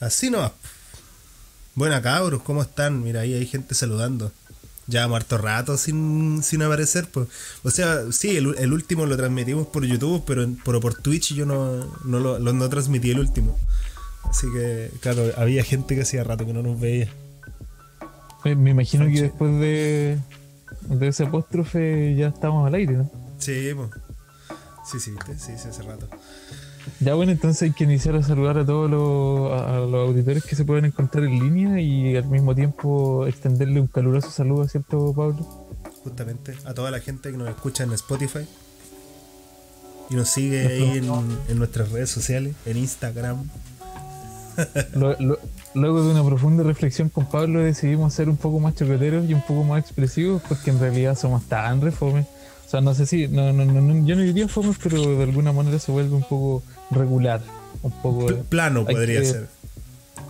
Así no. Buena cabros, ¿cómo están? Mira, ahí hay gente saludando. Ya harto rato sin, sin aparecer, pues. O sea, sí, el, el, último lo transmitimos por YouTube, pero, pero por Twitch yo no, no lo no transmití el último. Así que, claro, había gente que hacía rato que no nos veía. Me imagino que después de, de ese apóstrofe ya estamos al aire, ¿no? Sí, pues. Sí, sí, sí, sí, hace rato. Ya bueno, entonces hay que iniciar a saludar a todos los, a, los auditores que se pueden encontrar en línea y al mismo tiempo extenderle un caluroso saludo, ¿cierto, Pablo? Justamente, a toda la gente que nos escucha en Spotify y nos sigue ahí en, nuestras redes sociales, en Instagram. luego de una profunda reflexión con Pablo decidimos ser un poco más chocoteros y un poco más expresivos porque en realidad somos tan reformes o sea, no sé si, no, no, no, yo no diría fome, pero de alguna manera se vuelve un poco regular. Un poco. plano podría ser.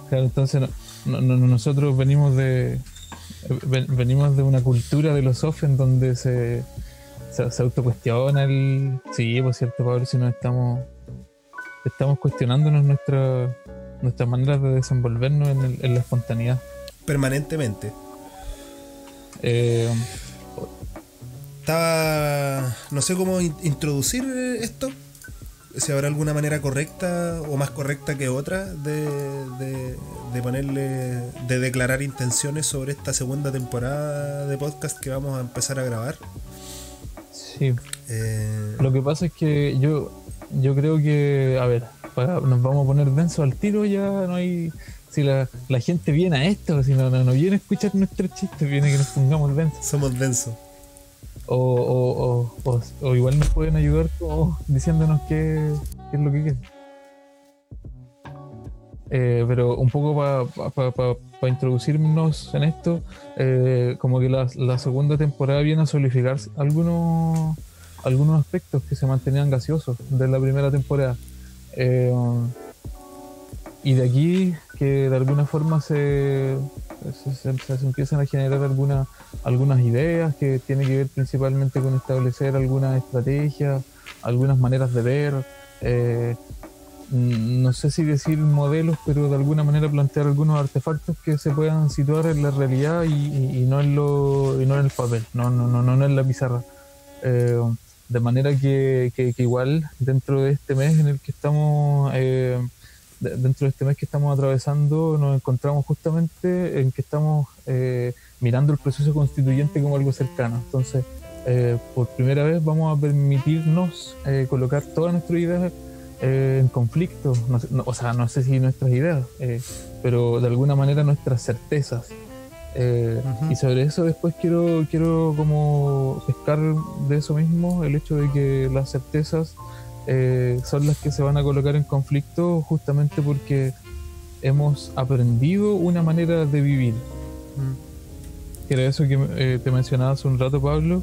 Claro, entonces nosotros venimos de venimos de una cultura de los off en donde se, se, autocuestiona el. Sí, por cierto, Pablo, si no estamos estamos cuestionándonos nuestra, nuestras maneras de desenvolvernos en, en la espontaneidad. Permanentemente. Eh, estaba. No sé cómo introducir esto. Si habrá alguna manera correcta o más correcta que otra de, de, ponerle. de declarar intenciones sobre esta segunda temporada de podcast que vamos a empezar a grabar. Sí. Eh, Lo que pasa es que yo, yo creo que. A ver, nos vamos a poner denso al tiro, ya no hay si la, la, gente viene a esto, si no, no, viene a escuchar nuestros chistes, viene que nos pongamos densos. Somos densos o, o, o, igual nos pueden ayudar diciéndonos qué, es lo que quieren. Eh, pero un poco para introducirnos en esto, eh, como que la, la, segunda temporada viene a solidificar algunos, algunos aspectos que se mantenían gaseosos de la primera temporada. Eh, y de aquí que de alguna forma se, se, empiezan a generar alguna, algunas ideas que tienen que ver principalmente con establecer algunas estrategias, algunas maneras de ver, eh, no sé si decir modelos, pero de alguna manera plantear algunos artefactos que se puedan situar en la realidad y, no, en lo, y no en el papel, no, no, no, no en la pizarra. Eh, de manera que, que, igual dentro de este mes en el que estamos eh, dentro de este mes que estamos atravesando nos encontramos justamente en que estamos eh, mirando el proceso constituyente como algo cercano. Entonces, eh, por primera vez vamos a permitirnos eh, colocar todas nuestras ideas en conflicto, o sea, no sé si nuestras ideas, pero de alguna manera nuestras certezas. Y sobre eso después quiero, quiero como pescar de eso mismo el hecho de que las certezas eh, son las que se van a colocar en conflicto justamente porque hemos aprendido una manera de vivir. Mm. Era eso que eh, te mencionaba hace un rato, Pablo.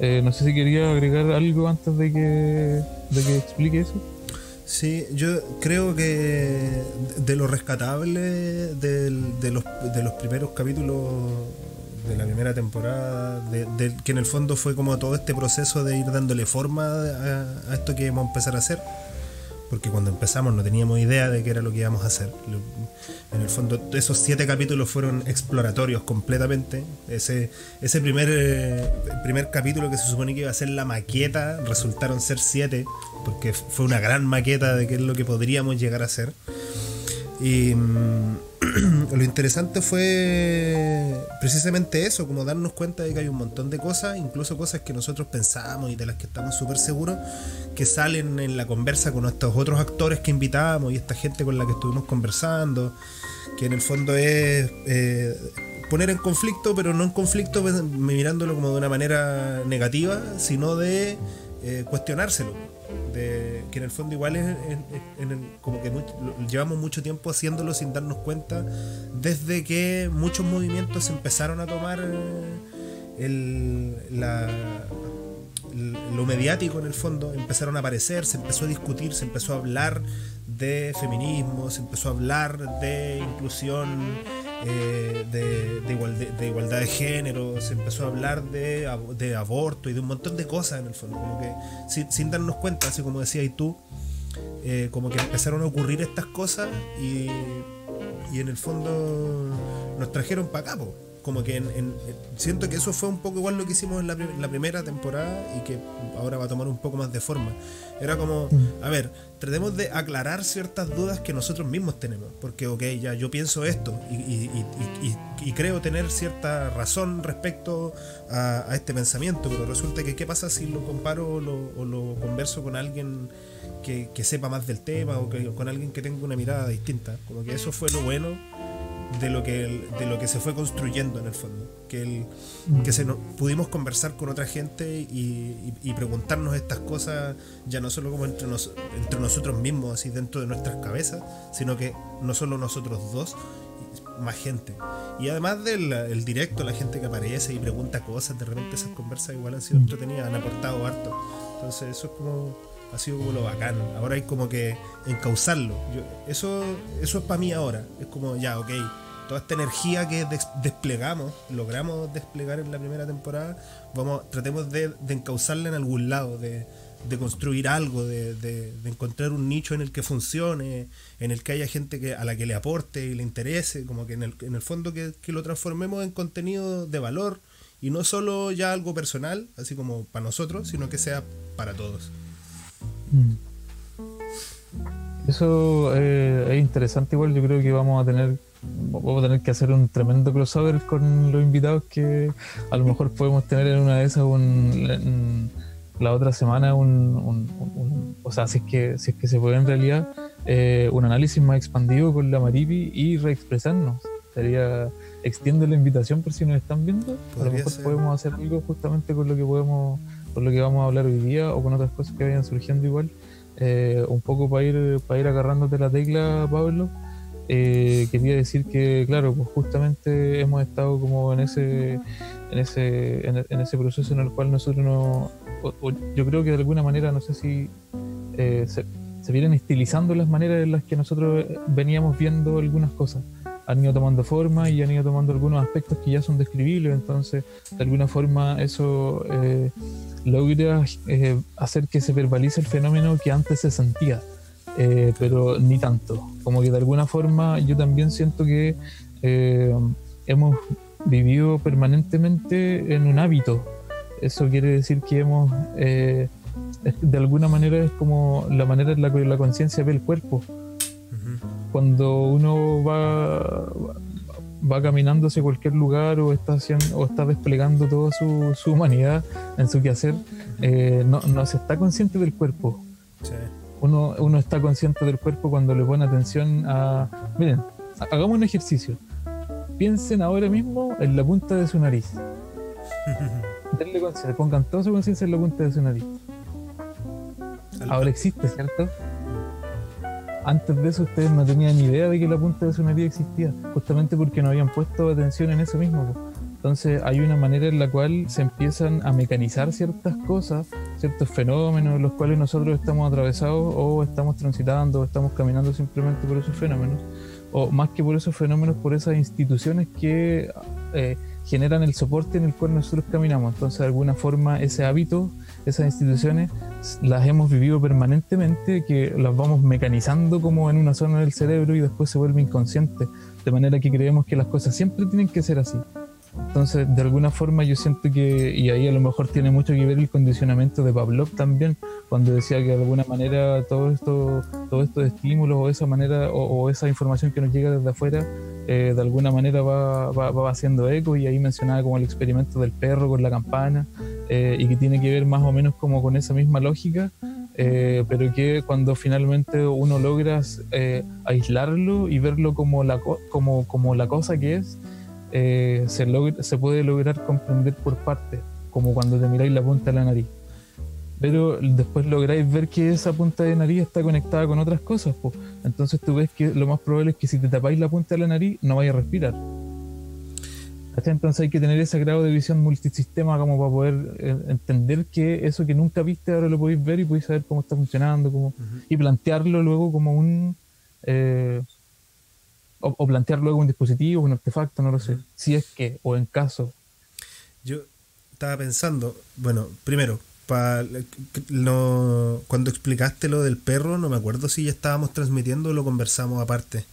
Eh, no sé si quería agregar algo antes de que, de que explique eso. Sí, yo creo que de lo rescatable de, los, de los primeros capítulos de la primera temporada, de, que en el fondo fue como todo este proceso de ir dándole forma a, esto que íbamos a empezar a hacer, porque cuando empezamos no teníamos idea de qué era lo que íbamos a hacer. En el fondo, esos siete capítulos fueron exploratorios completamente. Ese, ese primer, eh, primer capítulo que se supone que iba a ser la maqueta, resultaron ser siete, porque fue una gran maqueta de qué es lo que podríamos llegar a hacer. Y mm, lo interesante fue precisamente eso, como darnos cuenta de que hay un montón de cosas, incluso cosas que nosotros pensamos y de las que estamos súper seguros, que salen en la conversa con estos otros actores que invitamos y esta gente con la que estuvimos conversando, que en el fondo es eh, poner en conflicto, pero no en conflicto mirándolo como de una manera negativa, sino de eh, cuestionárselo de, que en el fondo igual es, como que llevamos mucho tiempo haciéndolo sin darnos cuenta desde que muchos movimientos empezaron a tomar el, lo mediático en el fondo, empezaron a aparecer, se empezó a discutir, se empezó a hablar de feminismo, se empezó a hablar de inclusión eh, de, de, igualdad, de, género, se empezó a hablar de, de, aborto y de un montón de cosas en el fondo, como que sin, darnos cuenta, así como decías tú, eh, como que empezaron a ocurrir estas cosas y, y en el fondo nos trajeron para acá. Como que en, siento que eso fue un poco igual lo que hicimos en la, la, primera temporada y que ahora va a tomar un poco más de forma. Era como, a ver, tratemos de aclarar ciertas dudas que nosotros mismos tenemos, porque, ok, ya yo pienso esto y, y, y, y creo tener cierta razón respecto a, a, este pensamiento, pero resulta que qué pasa si lo comparo o lo, o lo converso con alguien que, que, sepa más del tema o que, con alguien que tenga una mirada distinta. Como que eso fue lo bueno de lo que, de lo que se fue construyendo en el fondo. Que, el, que se nos, pudimos conversar con otra gente y, y, y, preguntarnos estas cosas ya no solo como entre, nos, entre nosotros mismos, así dentro de nuestras cabezas, sino que no solo nosotros dos, más gente. Y además del el directo, la gente que aparece y pregunta cosas, de repente esas conversas igual han sido entretenidas, han aportado harto. Entonces eso es como ha sido como lo bacán. Ahora hay como que encauzarlo. Yo, eso, eso es para mí ahora. Es como, ya, ok, toda esta energía que des desplegamos, logramos desplegar en la primera temporada, vamos, tratemos de, de encauzarla en algún lado, de, construir algo, de, encontrar un nicho en el que funcione, en el que haya gente que, a la que le aporte y le interese, como que en el, fondo que, lo transformemos en contenido de valor y no solo ya algo personal, así como para nosotros, sino que sea para todos. Eso eh, es interesante igual, yo creo que vamos a tener vamos a tener que hacer un tremendo crossover con los invitados que a lo mejor podemos tener en una de esas un, la otra semana un, un, un, o sea si es que si es que se puede en realidad eh, un análisis más expandido con la Maripi y reexpresarnos. Sería extiende la invitación por si nos están viendo. A lo mejor ser. podemos hacer algo justamente con lo que podemos con lo que vamos a hablar hoy día o con otras cosas que vayan surgiendo igual. Eh, un poco para ir para ir agarrándote la tecla Pablo eh, quería decir que claro pues justamente hemos estado como en ese en ese en, ese proceso en el cual nosotros no yo creo que de alguna manera no sé si eh, se, se vienen estilizando las maneras en las que nosotros veníamos viendo algunas cosas. Han ido tomando forma y han ido tomando algunos aspectos que ya son describibles, entonces de alguna forma eso eh, logra eh, hacer que se verbalice el fenómeno que antes se sentía, eh, pero ni tanto, como que de alguna forma yo también siento que eh, hemos vivido permanentemente en un hábito, eso quiere decir que hemos, de alguna manera es como la manera en la que la conciencia ve el cuerpo, cuando uno va, va caminando hacia cualquier lugar o está, haciendo, o está desplegando toda su, su humanidad en su quehacer, eh, no, no, se está consciente del cuerpo. Sí. Uno, uno está consciente del cuerpo cuando le pone atención a... Miren, hagamos un ejercicio. Piensen ahora mismo en la punta de su nariz. Denle conciencia, pongan toda su conciencia en la punta de su nariz. Ahora existe, ¿cierto? antes de eso ustedes no tenían ni idea de que la punta de su nariz existía, justamente porque no habían puesto atención en eso mismo. Entonces hay una manera en la cual se empiezan a mecanizar ciertas cosas, ciertos fenómenos, los cuales nosotros estamos atravesados o estamos transitando o estamos caminando simplemente por esos fenómenos, o más que por esos fenómenos, por esas instituciones que eh, generan el soporte en el cual nosotros caminamos. Entonces de alguna forma ese hábito esas instituciones las hemos vivido permanentemente, que las vamos mecanizando como en una zona del cerebro y después se vuelve inconsciente, de manera que creemos que las cosas siempre tienen que ser así. Entonces, de alguna forma yo siento que, y ahí a lo mejor tiene mucho que ver el condicionamiento de Pavlov también, cuando decía que de alguna manera todo esto, todos estos estímulos o esa manera, o, esa información que nos llega desde afuera, eh, de alguna manera va, va, haciendo eco, y ahí mencionaba como el experimento del perro con la campana, eh, y que tiene que ver más o menos como con esa misma lógica, eh, pero que cuando finalmente uno logra eh, aislarlo y verlo como la, como, como la cosa que es, se, logra, se puede lograr comprender por partes, como cuando te miráis la punta de la nariz. Pero después lográis ver que esa punta de nariz está conectada con otras cosas. Pues. Entonces tú ves que lo más probable es que si te tapáis la punta de la nariz no vayas a respirar. Entonces hay que tener ese grado de visión multisistema como para poder eh, entender que eso que nunca viste ahora lo podéis ver y podéis saber cómo está funcionando cómo, uh -huh. y plantearlo luego como un... Eh, o, o, plantear luego un dispositivo, un artefacto, no lo sé. Si es que, o en caso. Yo estaba pensando, bueno, primero, no, cuando explicaste lo del perro, no me acuerdo si ya estábamos transmitiendo o lo conversamos aparte.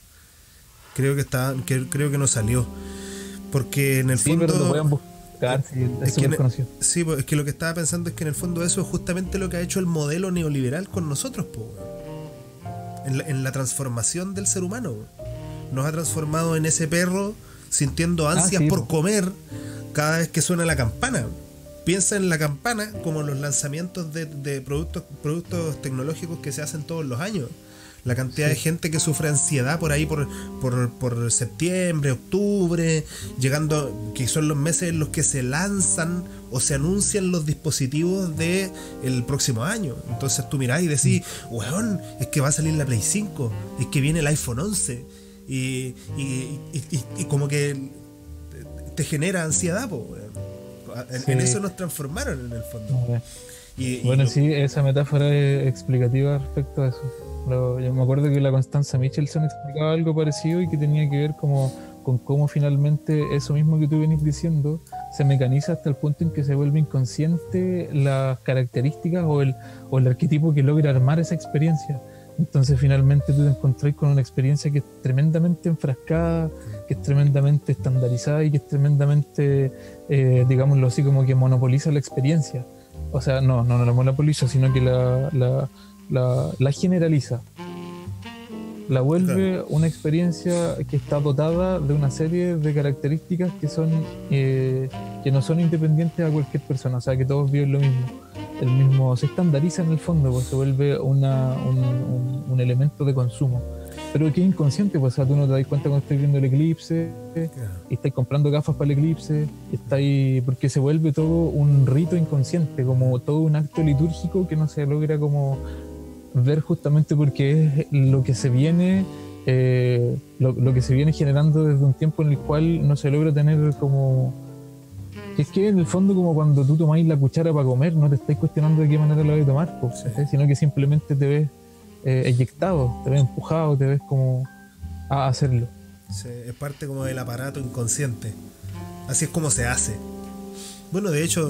Creo que está, que, creo que no salió. Porque en el fondo. es, que, sí, pues, es que lo que estaba pensando es que en el fondo eso es justamente lo que ha hecho el modelo neoliberal con nosotros, en, la, transformación del ser humano. Nos ha transformado en ese perro sintiendo ah, ansias por comer cada vez que suena la campana piensa en la campana como los lanzamientos de, productos, productos tecnológicos que se hacen todos los años. La cantidad de gente que sufre ansiedad por ahí por, por, septiembre, octubre, llegando, que son los meses en los que se lanzan o se anuncian los dispositivos de el próximo año. Entonces tú mirás y decís, mm. weón, es que va a salir la Play 5, es que viene el iPhone 11. Y, y, como que te genera ansiedad, pues, en, eso nos transformaron en el fondo. bueno, sí, esa metáfora es explicativa respecto a eso. yo me acuerdo que la Constanza Michelson explicaba algo parecido y que tenía que ver como con cómo finalmente eso mismo que tú venís diciendo se mecaniza hasta el punto en que se vuelve inconsciente las características o el, o el arquetipo que logra armar esa experiencia. Entonces finalmente tú te encontrás con una experiencia que es tremendamente enfrascada, que es tremendamente estandarizada y que es tremendamente, eh, digámoslo así, como que monopoliza la experiencia. O sea, no, no, la monopoliza, sino que la, la, la, generaliza. La vuelve una experiencia que está dotada de una serie de características que son eh, que no son independientes a cualquier persona, o sea que todos viven lo mismo el mismo, se estandariza en el fondo, pues se vuelve una, un, un, elemento de consumo. Pero que inconsciente, pues tú no te das cuenta cuando estás viendo el eclipse, y estás comprando gafas para el eclipse, y porque se vuelve todo un rito inconsciente, como todo un acto litúrgico que no se logra como ver justamente porque es lo que se viene eh, lo, que se viene generando desde un tiempo en el cual no se logra tener como es que en el fondo, como cuando tú tomáis la cuchara para comer, no te estáis cuestionando de qué manera la vais a tomar, pues, sino que simplemente te ves eh, eyectado, te ves empujado, te ves como a hacerlo. es parte como del aparato inconsciente. Así es como se hace. Bueno, de hecho,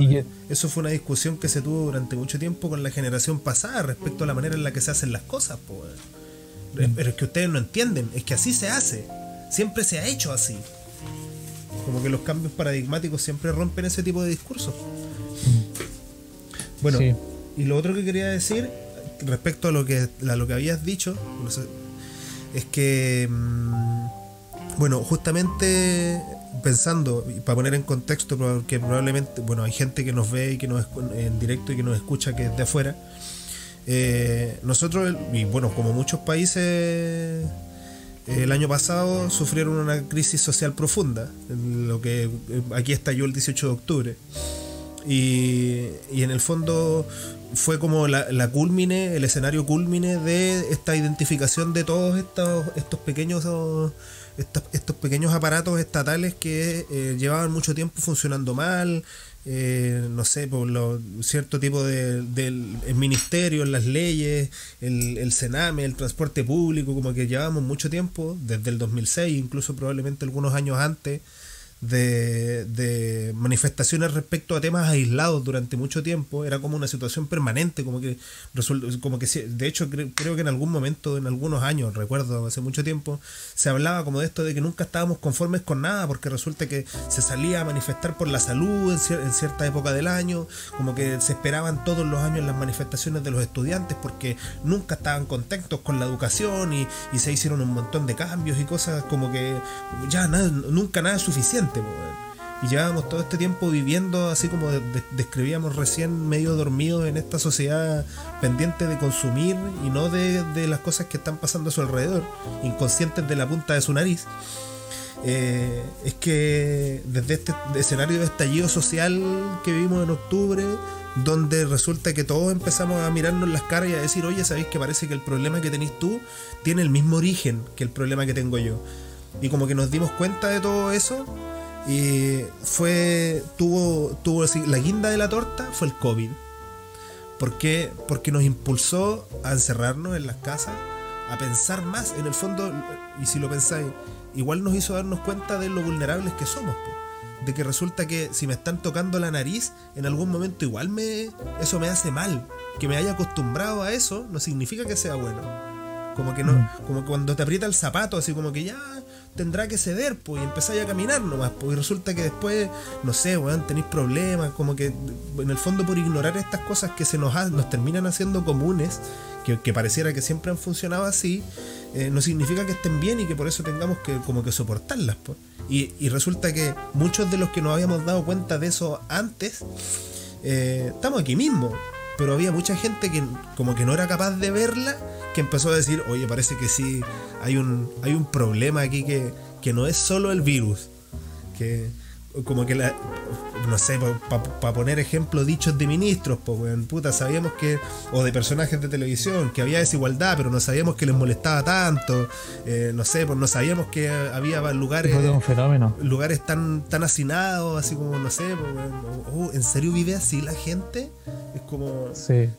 eso fue una discusión que se tuvo durante mucho tiempo con la generación pasada respecto a la manera en la que se hacen las cosas. Pues. Pero es que ustedes no entienden, es que así se hace. Siempre se ha hecho así. Como que los cambios paradigmáticos siempre rompen ese tipo de discursos. Bueno, y lo otro que quería decir respecto a lo que, a lo que habías dicho, es que, mm, bueno, justamente pensando, para poner en contexto, porque probablemente, bueno, hay gente que nos ve y que nos en directo y que nos escucha que es de afuera. Eh, nosotros, y bueno, como muchos países el año pasado sufrieron una crisis social profunda, lo que eh, aquí estalló el 18 de octubre. Y, en el fondo fue como la, la culmine, el escenario culmine de esta identificación de todos estos, estos pequeños estos, pequeños aparatos estatales que eh, llevaban mucho tiempo funcionando mal, eh, no sé, por lo, cierto tipo de, del ministerio, las leyes, el, el Sename, el transporte público, como que llevamos mucho tiempo, desde el 2006, incluso probablemente algunos años antes, de, de, manifestaciones respecto a temas aislados durante mucho tiempo, era como una situación permanente, como que como que de hecho creo que en algún momento, en algunos años, recuerdo hace mucho tiempo, se hablaba como de esto de que nunca estábamos conformes con nada, porque resulta que se salía a manifestar por la salud en, cierta época del año, como que se esperaban todos los años las manifestaciones de los estudiantes porque nunca estaban contentos con la educación y, y se hicieron un montón de cambios y cosas como que ya nada, nunca nada es suficiente y llevábamos todo este tiempo viviendo así como describíamos recién, medio dormidos en esta sociedad pendiente de consumir y no de, las cosas que están pasando a su alrededor, inconscientes de la punta de su nariz. Eh, es que desde este escenario de estallido social que vivimos en octubre, donde resulta que todos empezamos a mirarnos las caras y a decir, oye, ¿sabéis que parece que el problema que tenéis tú tiene el mismo origen que el problema que tengo yo? Y como que nos dimos cuenta de todo eso y fue, tuvo, tuvo así, la guinda de la torta fue el COVID. ¿Por qué? Porque nos impulsó a encerrarnos en las casas, a pensar más. En el fondo, y si lo pensáis, igual nos hizo darnos cuenta de lo vulnerables que somos. de que resulta que si me están tocando la nariz, en algún momento igual me eso me hace mal. Que me haya acostumbrado a eso no significa que sea bueno. Como que no, mm. como cuando te aprieta el zapato, así como que ya tendrá que ceder, pues, y empezáis a caminar nomás, pues, y resulta que después, no sé, weón, tenéis problemas, como que en el fondo por ignorar estas cosas que se nos, nos terminan haciendo comunes, que, pareciera que siempre han funcionado así, eh, no significa que estén bien y que por eso tengamos que como que soportarlas, pues. Y, resulta que muchos de los que nos habíamos dado cuenta de eso antes, eh, estamos aquí mismo, pero había mucha gente que como que no era capaz de verla que empezó a decir, oye, parece que sí, hay un, hay un problema aquí que, que no es solo el virus, que como que la, no sé, para poner ejemplo dichos de ministros, pues, puta, sabíamos que, o de personajes de televisión, que había desigualdad, pero no sabíamos que les molestaba tanto, eh, no sé, pues no sabíamos que había lugares, un fenómeno. lugares tan, tan hacinados, así como, no sé, pues, oh, ¿en serio vive así la gente? Es como... Sí.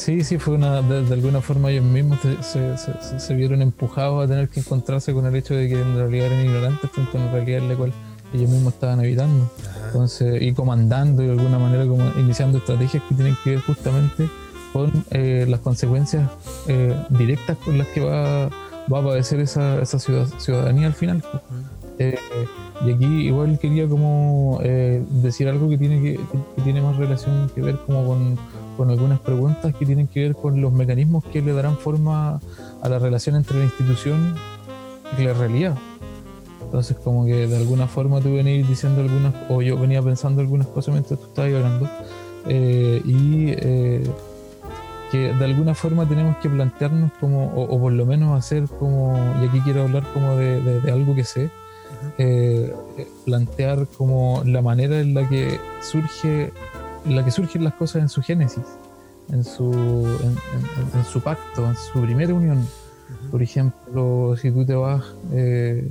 Sí, sí, fue una, de, alguna forma ellos mismos se, vieron empujados a tener que encontrarse con el hecho de que en realidad eran ignorantes frente a una realidad en la cual ellos mismos estaban evitando. Entonces, y comandando y de alguna manera como iniciando estrategias que tienen que ver justamente con eh, las consecuencias eh, directas con las que va, va a padecer esa, esa ciudadanía al final. Eh, y aquí igual quería como decir algo que tiene que, que, tiene más relación que ver como con con algunas preguntas que tienen que ver con los mecanismos que le darán forma a la relación entre la institución y la realidad. Entonces, como que de alguna forma tú venías diciendo algunas, o yo venía pensando algunas cosas mientras tú estabas hablando, eh, y eh, que de alguna forma tenemos que plantearnos como, o, por lo menos hacer como, y aquí quiero hablar como de, algo que sé, eh, plantear como la manera en la que surge en la que surgen las cosas en su génesis, en su, en, su pacto, en su primera unión. Por ejemplo, si tú te vas eh,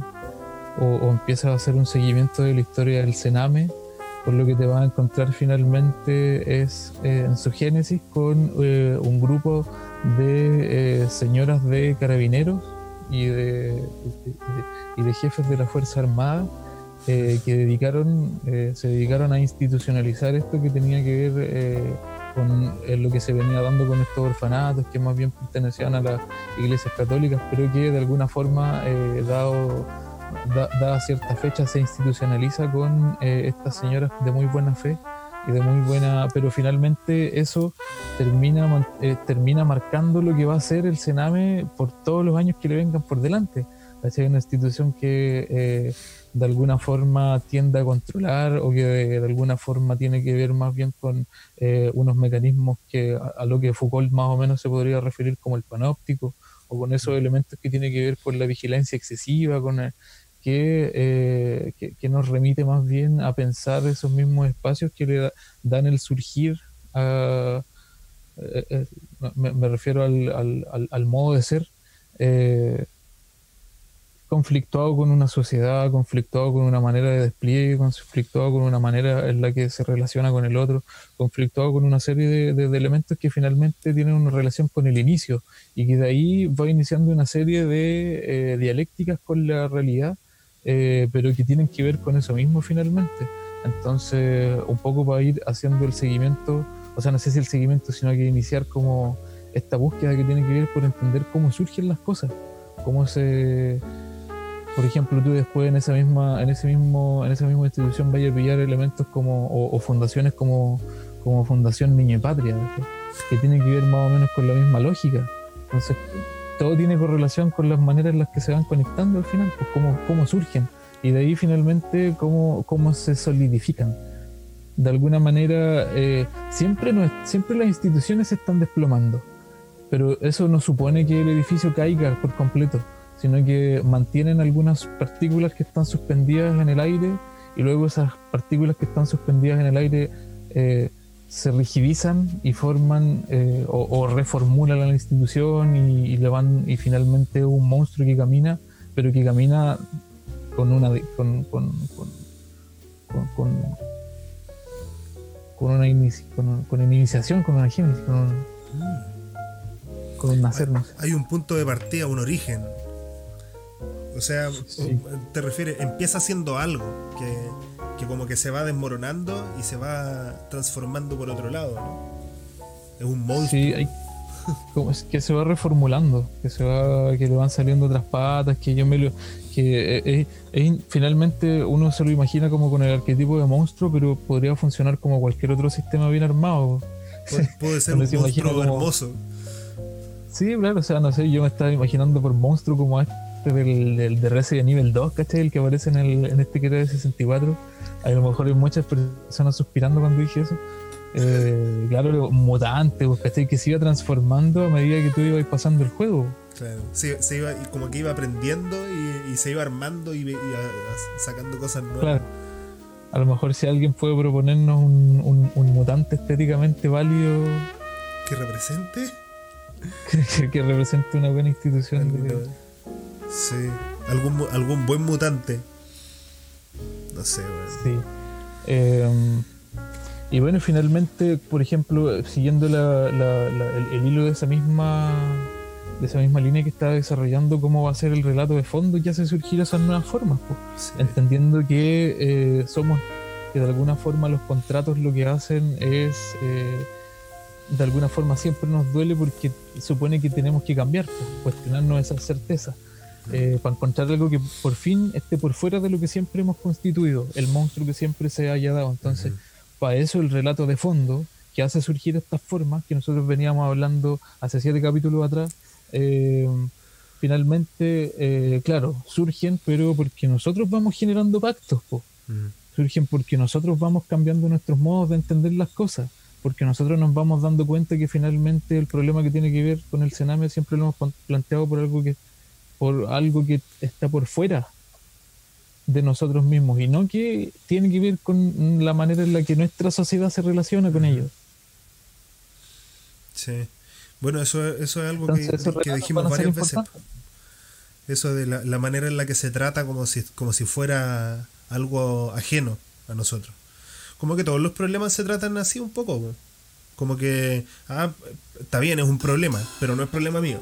o, empiezas a hacer un seguimiento de la historia del Sename, por lo que te vas a encontrar finalmente es eh, en su génesis con eh, un grupo de señoras de carabineros y de, y de jefes de la Fuerza Armada eh, que dedicaron, eh, se dedicaron a institucionalizar esto que tenía que ver eh, con lo que se venía dando con estos orfanatos, que más bien pertenecían a las iglesias católicas, pero que de alguna forma, dado, dada cierta fecha, se institucionaliza con estas señoras de muy buena fe y de muy buena, pero finalmente eso termina, termina marcando lo que va a ser el Sename por todos los años que le vengan por delante. Es una institución que de alguna forma tiende a controlar o que de, alguna forma tiene que ver más bien con eh, unos mecanismos que a, lo que Foucault más o menos se podría referir como el panóptico o con esos elementos que tiene que ver con la vigilancia excesiva, con eh, que, que, nos remite más bien a pensar esos mismos espacios que le dan el surgir a, eh, me, refiero al, al, al, modo de ser conflictuado con una sociedad, conflictuado con una manera de despliegue, conflictuado con una manera en la que se relaciona con el otro, conflictuado con una serie de, elementos que finalmente tienen una relación con el inicio y que de ahí va iniciando una serie de eh, dialécticas con la realidad, eh, pero que tienen que ver con eso mismo finalmente. Entonces, un poco para ir haciendo el seguimiento, o sea, no sé si el seguimiento, sino que iniciar como esta búsqueda que tiene que ver por entender cómo surgen las cosas, cómo se por ejemplo, tú después en esa misma, en ese mismo, en esa misma institución vayas a pillar elementos como, o, fundaciones como, como Fundación Niño y Patria, que tienen que ver más o menos con la misma lógica. Entonces, todo tiene correlación con las maneras en las que se van conectando al final, pues cómo, cómo surgen. Y de ahí finalmente cómo, cómo se solidifican. De alguna manera, eh, siempre, no siempre las instituciones se están desplomando, pero eso no supone que el edificio caiga por completo sino que mantienen algunas partículas que están suspendidas en el aire y luego esas partículas que están suspendidas en el aire eh, se rigidizan y forman eh, o, reformulan la institución y, le van y finalmente un monstruo que camina pero que camina con una con, con, con, con una, con, iniciación con una génesis con un, con un nacer hay un punto de partida un origen. O sea, te refieres, empieza haciendo algo que, que, como que se va desmoronando y se va transformando por otro lado, ¿no? Es un monstruo. Sí, hay, como es que se va reformulando, que se va, que le van saliendo otras patas, que yo me lo, que finalmente uno se lo imagina como con el arquetipo de monstruo, pero podría funcionar como cualquier otro sistema bien armado. Puede, ser un monstruo hermoso. Sí, claro, o sea, no sé, yo me estaba imaginando por monstruo como este del, del de Resident Evil 2, ¿cachai? El que aparece en, el, en este que de 64. A lo mejor hay muchas personas suspirando cuando dije eso. Eh, claro, mutante, pues, ¿cachai? Que se iba transformando a medida que tú ibas pasando el juego. Claro, se, iba, como que iba aprendiendo y, se iba armando y, sacando cosas nuevas. Claro. A lo mejor si alguien puede proponernos un, un, mutante estéticamente válido. ¿Que represente? que, represente una buena institución. Sí, algún, algún buen mutante. No sé, Sí. Em, y bueno, finalmente, por ejemplo, siguiendo el, hilo de esa misma de esa misma línea que está desarrollando cómo va a ser el relato de fondo, ya se surgir esas nuevas formas, entendiendo que eh, somos, que de alguna forma los contratos lo que hacen es, eh, de alguna forma siempre nos duele porque supone que tenemos que cambiar, cuestionarnos esa certeza. Eh, para encontrar algo que por fin esté por fuera de lo que siempre hemos constituido, el monstruo que siempre se haya dado. Entonces, para eso el relato de fondo que hace surgir estas formas que nosotros veníamos hablando hace siete capítulos atrás, eh, finalmente, eh, claro, surgen, pero porque nosotros vamos generando pactos, surgen porque nosotros vamos cambiando nuestros modos de entender las cosas, porque nosotros nos vamos dando cuenta que finalmente el problema que tiene que ver con el cename siempre lo hemos planteado por algo que por algo que está por fuera de nosotros mismos y no que tiene que ver con la manera en la que nuestra sociedad se relaciona con ellos. Sí. Bueno, eso, eso es algo que, dijimos varias veces. Eso de la, manera en la que se trata como si, como si fuera algo ajeno a nosotros. Como que todos los problemas se tratan así un poco. Como que, ah, está bien, es un problema, pero no es problema mío.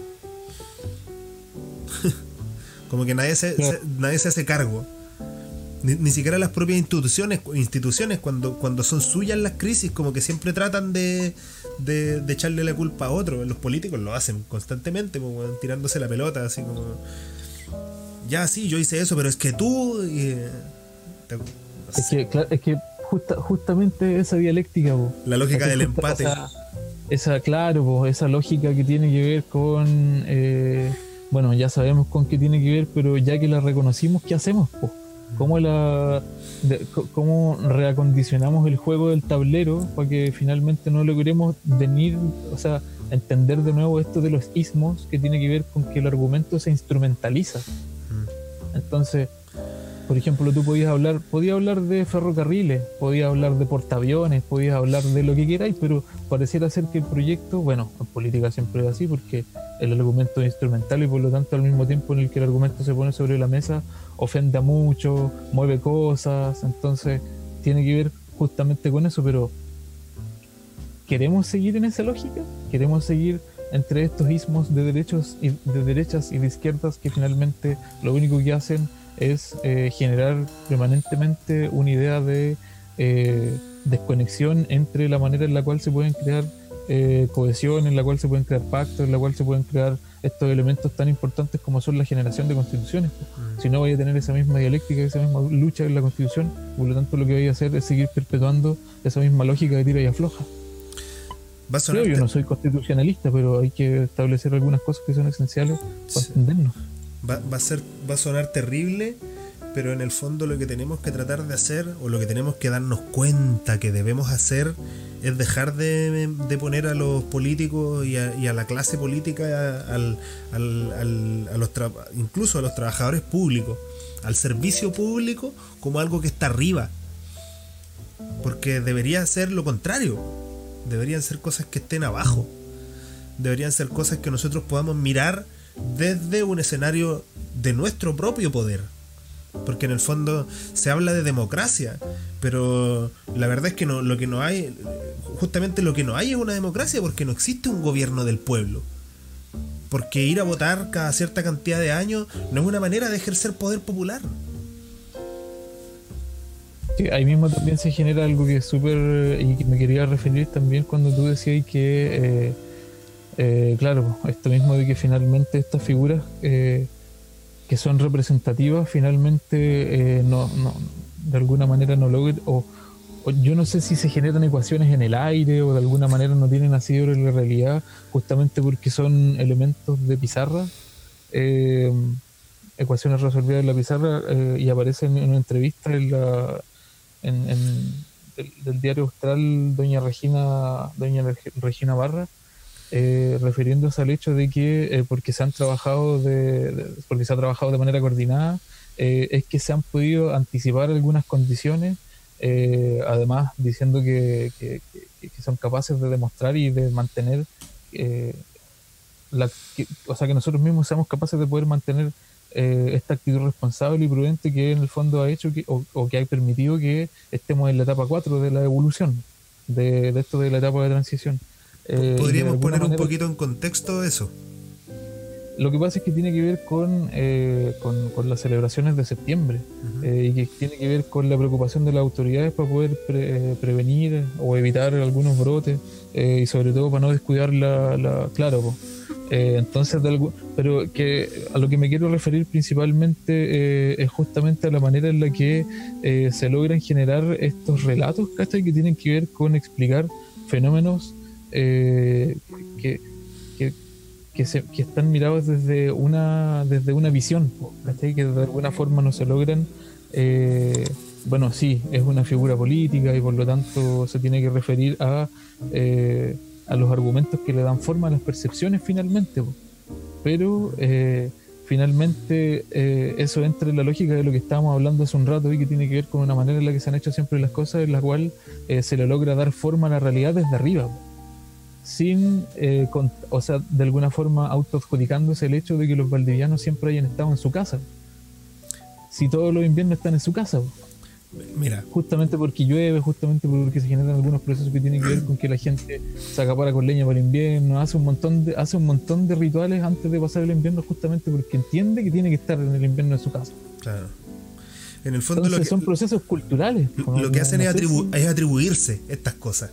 como que nadie se, nadie se hace cargo. Ni, siquiera las propias instituciones, instituciones cuando, cuando son suyas las crisis, como que siempre tratan de, de, echarle la culpa a otro. Los políticos lo hacen constantemente, como, tirándose la pelota, así como. Ya, sí, yo hice eso, pero es que tú. es, que, es que justamente esa dialéctica. La lógica del empate. Esa, claro, esa lógica que tiene que ver con. Eh, bueno, ya sabemos con qué tiene que ver, pero ya que la reconocimos, ¿qué hacemos? ¿Cómo, la, ¿Cómo reacondicionamos el juego del tablero para que finalmente no logremos venir, o sea, entender de nuevo esto de los ismos que tiene que ver con que el argumento se instrumentaliza? Entonces, por ejemplo, tú podías hablar, podías hablar de ferrocarriles, podías hablar de portaaviones, podías hablar de lo que queráis, pero pareciera ser que el proyecto, bueno, en política siempre es así porque el argumento es instrumental y por lo tanto al mismo tiempo en el que el argumento se pone sobre la mesa, ofende a mucho, mueve cosas, entonces tiene que ver justamente con eso, pero ¿queremos seguir en esa lógica? ¿Queremos seguir entre estos ismos de derechos y de derechas y de izquierdas que finalmente lo único que hacen es eh, generar permanentemente una idea de eh, desconexión entre la manera en la cual se pueden crear eh, cohesión, en la cual se pueden crear pactos, en la cual se pueden crear estos elementos tan importantes como son la generación de constituciones. Mm. Si no, voy a tener esa misma dialéctica, esa misma lucha en la constitución, por lo tanto lo que voy a hacer es seguir perpetuando esa misma lógica de tira y afloja. Creo, yo no soy constitucionalista, pero hay que establecer algunas cosas que son esenciales para entendernos va, a ser, va a sonar terrible, pero en el fondo lo que tenemos que tratar de hacer, o lo que tenemos que darnos cuenta que debemos hacer, es dejar de, poner a los políticos y a, la clase política, al, al, a los incluso a los trabajadores públicos, al servicio público, como algo que está arriba. Porque debería ser lo contrario. Deberían ser cosas que estén abajo. Deberían ser cosas que nosotros podamos mirar desde un escenario de nuestro propio poder. Porque en el fondo se habla de democracia, pero la verdad es que no, lo que no hay, justamente lo que no hay es una democracia porque no existe un gobierno del pueblo. Porque ir a votar cada cierta cantidad de años no es una manera de ejercer poder popular. Sí, ahí mismo también se genera algo que es súper. y que me quería referir también cuando tú decías que. Eh, eh, claro, esto mismo de que finalmente estas figuras eh, que son representativas, finalmente no, no, de alguna manera no logran. O, yo no sé si se generan ecuaciones en el aire o de alguna manera no tienen asidero en la realidad, justamente porque son elementos de pizarra, eh, ecuaciones resolvidas en la pizarra, eh, y aparecen en una entrevista en la, en, del, diario austral Doña Regina, Doña Regina Barra, eh, refiriéndose al hecho de que porque se han trabajado de, porque se ha trabajado de manera coordinada, es que se han podido anticipar algunas condiciones eh, además diciendo que, son capaces de demostrar y de mantener, eh, la, o sea, que nosotros mismos seamos capaces de poder mantener eh, esta actitud responsable y prudente que en el fondo ha hecho que, o, que ha permitido que estemos en la etapa 4 de la evolución, de, de esto de la etapa de transición. ¿Podríamos poner un poquito en contexto eso? Lo que pasa es que tiene que ver con, eh, con, las celebraciones de septiembre eh, y que tiene que ver con la preocupación de las autoridades para poder eh, prevenir o evitar algunos brotes y sobre todo para no descuidar la... la claro, entonces, pero que a lo que me quiero referir principalmente es justamente a la manera en la que se logran generar estos relatos, ¿cachai? Que tienen que ver con explicar fenómenos que que, están mirados desde una, desde una visión, que de alguna forma no se logran. Eh, bueno, sí, es una figura política y por lo tanto se tiene que referir a, eh, a los argumentos que le dan forma a las percepciones finalmente. Pero eh, finalmente eso entra en la lógica de lo que estábamos hablando hace un rato y que tiene que ver con una manera en la que se han hecho siempre las cosas, en la cual se le logra dar forma a la realidad desde arriba sin, eh, o sea, de alguna forma autoadjudicándose el hecho de que los valdivianos siempre hayan estado en su casa. Si todos los inviernos están en su casa. Mira. Justamente porque llueve, justamente porque se generan algunos procesos que tienen que ver con que la gente se acapara con leña para el invierno, hace un montón de, hace un montón de rituales antes de pasar el invierno justamente porque entiende que tiene que estar en el invierno en su casa. Claro. En el fondo son procesos culturales. Lo que hacen es, es atribuirse estas cosas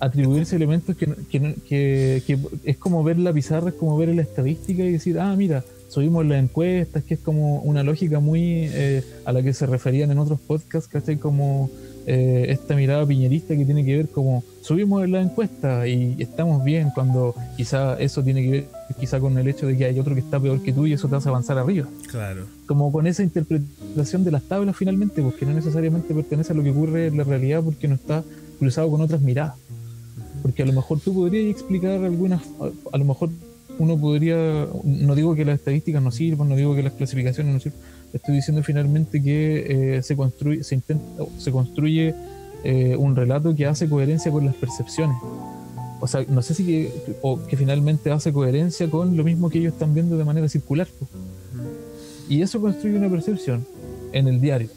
atribuirse elementos que, que, que, es como ver la pizarra, es como ver la estadística y decir, ah, mira, subimos las encuestas, que es como una lógica muy eh, a la que se referían en otros podcasts, ¿cachai? Como eh, esta mirada piñerista que tiene que ver como subimos la encuesta y estamos bien, cuando quizá eso tiene que ver quizá con el hecho de que hay otro que está peor que tú y eso te hace avanzar arriba. Claro. Como con esa interpretación de las tablas finalmente, porque no necesariamente pertenece a lo que ocurre en la realidad porque no está cruzado con otras miradas. Porque a lo mejor tú podrías explicar algunas, a, lo mejor uno podría, no digo que las estadísticas no sirvan, no digo que las clasificaciones no sirvan, estoy diciendo finalmente que eh, se construye, se intenta, se construye eh, un relato que hace coherencia con las percepciones. O sea, no sé si que, o que finalmente hace coherencia con lo mismo que ellos están viendo de manera circular. Y eso construye una percepción en el diario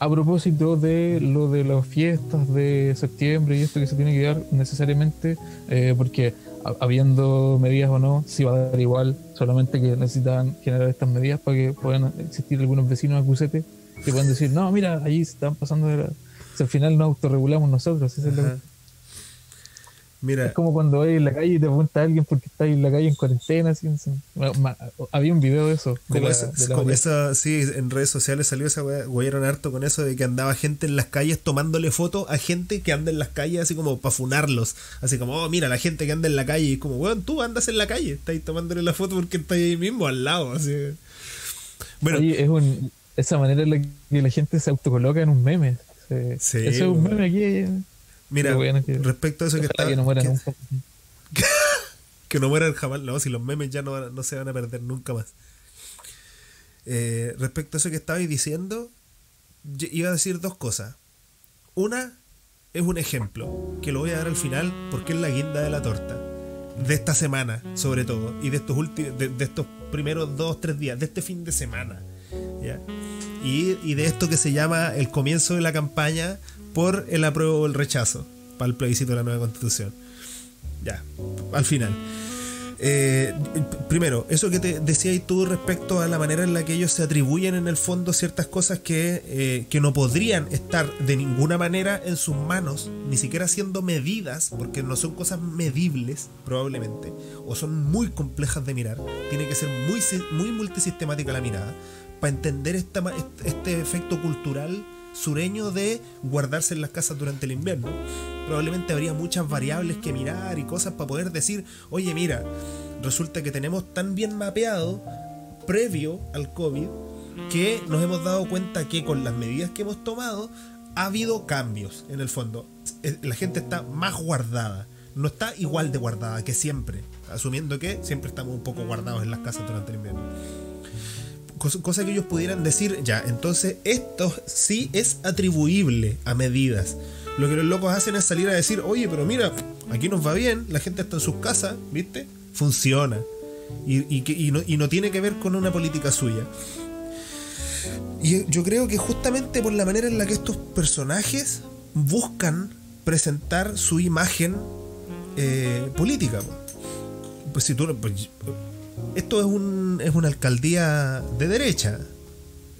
a propósito de lo de las fiestas de septiembre y esto que se tiene que dar necesariamente, eh, porque habiendo medidas o no, si va a dar igual, solamente que necesitan generar estas medidas para que puedan existir algunos vecinos acusetes que puedan decir, no, mira, allí se están pasando, de al final nos autorregulamos nosotros, es lo Mira. Es como cuando vas en la calle y te pregunta a alguien porque está en la calle en cuarentena. había un video de eso. Como, esa, sí, en redes sociales salió esa weá, harto con eso de que andaba gente en las calles tomándole fotos a gente que anda en las calles así como para funarlos. Así como, oh, mira, la gente que anda en la calle. Y como, weón, tú andas en la calle, estás tomándole la foto porque estás ahí mismo, al lado. Así. Bueno. es un, esa manera en la que la gente se autocoloca en un meme. Sí, eso es un meme aquí. Mira, respecto a eso que está. Que no mueran que, no mueran jamás. No, si los memes ya no, no se van a perder nunca más. Eh, respecto a eso que estabais diciendo, iba a decir dos cosas. Una es un ejemplo, que lo voy a dar al final porque es la guinda de la torta. De esta semana, sobre todo, y de estos últimos, de, estos primeros dos, tres días, de este fin de semana. Y, y de esto que se llama el comienzo de la campaña por el apruebo o el rechazo para el plebiscito de la nueva constitución. Ya, al final. eh, primero, eso que te decías tú respecto a la manera en la que ellos se atribuyen en el fondo ciertas cosas que, eh, que no podrían estar de ninguna manera en sus manos, ni siquiera siendo medidas, porque no son cosas medibles probablemente, o son muy complejas de mirar, tiene que ser muy, muy multisistemática la mirada, para entender esta, este efecto cultural sureño de guardarse en las casas durante el invierno. Probablemente habría muchas variables que mirar y cosas para poder decir, oye mira, resulta que tenemos tan bien mapeado previo al COVID que nos hemos dado cuenta que con las medidas que hemos tomado ha habido cambios en el fondo. Eh, la gente está más guardada, no está igual de guardada que siempre, asumiendo que siempre estamos un poco guardados en las casas durante el invierno cosa que ellos pudieran decir, ya, entonces esto sí es atribuible a medidas. Lo que los locos hacen es salir a decir, oye, pero mira, aquí nos va bien, la gente está en sus casas, ¿viste? Funciona. Y, no, y no tiene que ver con una política suya. Y yo creo que justamente por la manera en la que estos personajes buscan presentar su imagen eh, política. Pues si tú, pues, esto es, un, es una alcaldía de derecha,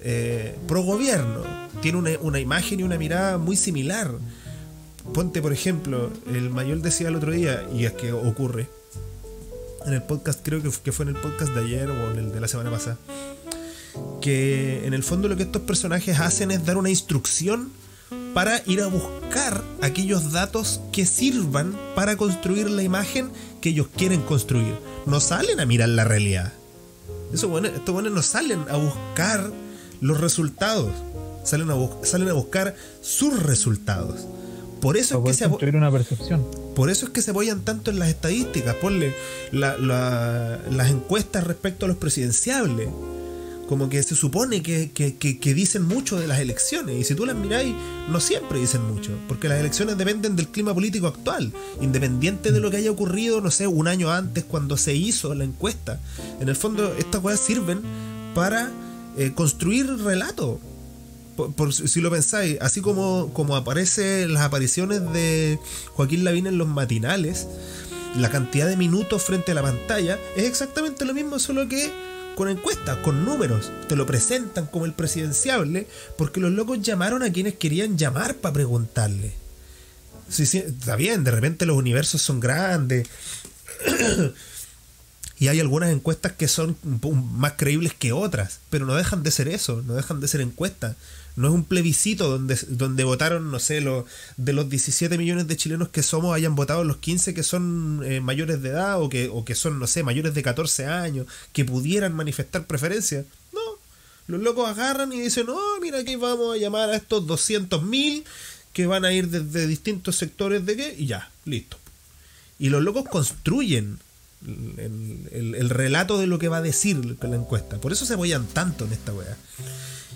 eh, pro gobierno. Tiene una, imagen y una mirada muy similar. Ponte, por ejemplo, el mayor decía el otro día, y es que ocurre, en el podcast, creo que fue en el podcast de ayer o en el de la semana pasada, que en el fondo lo que estos personajes hacen es dar una instrucción para ir a buscar aquellos datos que sirvan para construir la imagen que ellos quieren construir. No salen a mirar la realidad. Eso bueno, estos buenos no salen a buscar los resultados. Salen a, salen a buscar sus resultados. Por eso es que se una percepción. Por eso es que se apoyan tanto en las estadísticas. Ponle las encuestas respecto a los presidenciables como que se supone que, dicen mucho de las elecciones. Y si tú las miráis, no siempre dicen mucho. Porque las elecciones dependen del clima político actual. Independiente de lo que haya ocurrido, no sé, un año antes cuando se hizo la encuesta. En el fondo, estas cosas sirven para eh, construir relato. Por, si lo pensáis, así como, como aparece las apariciones de Joaquín Lavín en los matinales, la cantidad de minutos frente a la pantalla es exactamente lo mismo, solo que con encuestas, con números. Te lo presentan como el presidenciable porque los locos llamaron a quienes querían llamar para preguntarle. Sí, sí, está bien, de repente los universos son grandes. y hay algunas encuestas que son más creíbles que otras, pero no dejan de ser eso, no dejan de ser encuestas. No es un plebiscito donde, donde votaron, no sé, lo, de los 17 millones de chilenos que somos, hayan votado los 15 que son eh, mayores de edad o que, o que son, no sé, mayores de 14 años, que pudieran manifestar preferencia. No, los locos agarran y dicen, oh, mira, aquí vamos a llamar a estos 200.000 que van a ir desde distintos sectores de qué, y ya, listo. Y los locos construyen el, el, relato de lo que va a decir la encuesta. Por eso se apoyan tanto en esta weá.